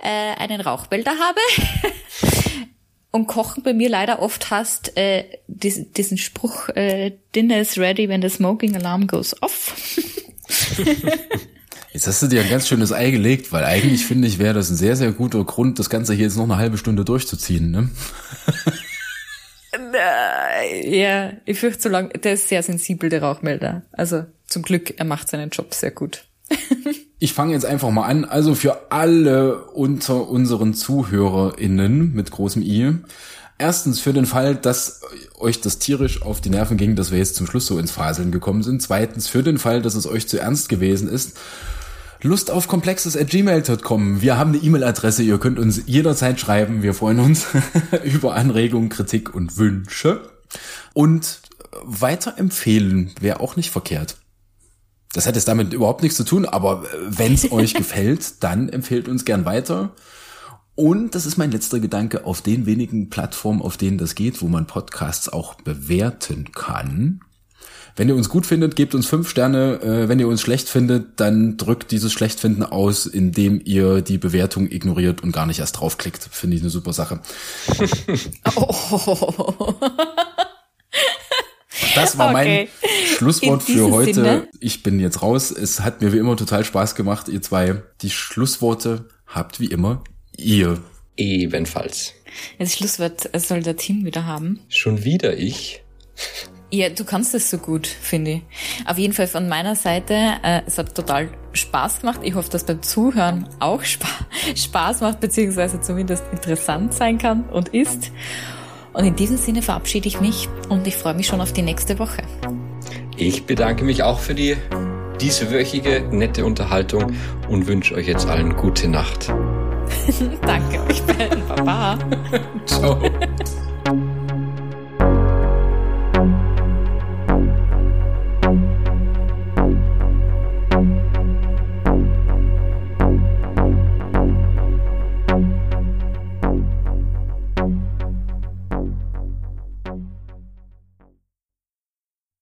äh, einen Rauchbelder habe. [LAUGHS] Und Kochen bei mir leider oft hast äh, diesen, diesen Spruch, äh, Dinner is ready when the smoking alarm goes off. [LAUGHS] [LAUGHS] Jetzt hast du dir ein ganz schönes Ei gelegt, weil eigentlich finde ich, wäre das ein sehr, sehr guter Grund, das Ganze hier jetzt noch eine halbe Stunde durchzuziehen, ne? ja, ich fürchte so lang, der ist sehr sensibel, der Rauchmelder. Also zum Glück, er macht seinen Job sehr gut. [LAUGHS] ich fange jetzt einfach mal an. Also für alle unter unseren ZuhörerInnen mit großem I. Erstens für den Fall, dass euch das tierisch auf die Nerven ging, dass wir jetzt zum Schluss so ins Faseln gekommen sind. Zweitens für den Fall, dass es euch zu ernst gewesen ist Lust auf komplexes at gmail.com. Wir haben eine E-Mail-Adresse, ihr könnt uns jederzeit schreiben. Wir freuen uns [LAUGHS] über Anregungen, Kritik und Wünsche. Und weiterempfehlen wäre auch nicht verkehrt. Das hat jetzt damit überhaupt nichts zu tun, aber wenn es [LAUGHS] euch gefällt, dann empfehlt uns gern weiter. Und das ist mein letzter Gedanke auf den wenigen Plattformen, auf denen das geht, wo man Podcasts auch bewerten kann. Wenn ihr uns gut findet, gebt uns fünf Sterne. Äh, wenn ihr uns schlecht findet, dann drückt dieses Schlechtfinden aus, indem ihr die Bewertung ignoriert und gar nicht erst draufklickt. Finde ich eine super Sache. [LAUGHS] oh. Das war okay. mein Schlusswort für heute. Sinne. Ich bin jetzt raus. Es hat mir wie immer total Spaß gemacht, ihr zwei. Die Schlussworte habt wie immer ihr. Ebenfalls. Das Schlusswort soll der Team wieder haben. Schon wieder ich. Ja, du kannst das so gut, finde ich. Auf jeden Fall von meiner Seite, äh, es hat total Spaß gemacht. Ich hoffe, dass beim Zuhören auch Spa [LAUGHS] Spaß macht, beziehungsweise zumindest interessant sein kann und ist. Und in diesem Sinne verabschiede ich mich und ich freue mich schon auf die nächste Woche. Ich bedanke mich auch für die dieswöchige nette Unterhaltung und wünsche euch jetzt allen gute Nacht. [LAUGHS] Danke euch beiden. Baba. [LAUGHS] Ciao.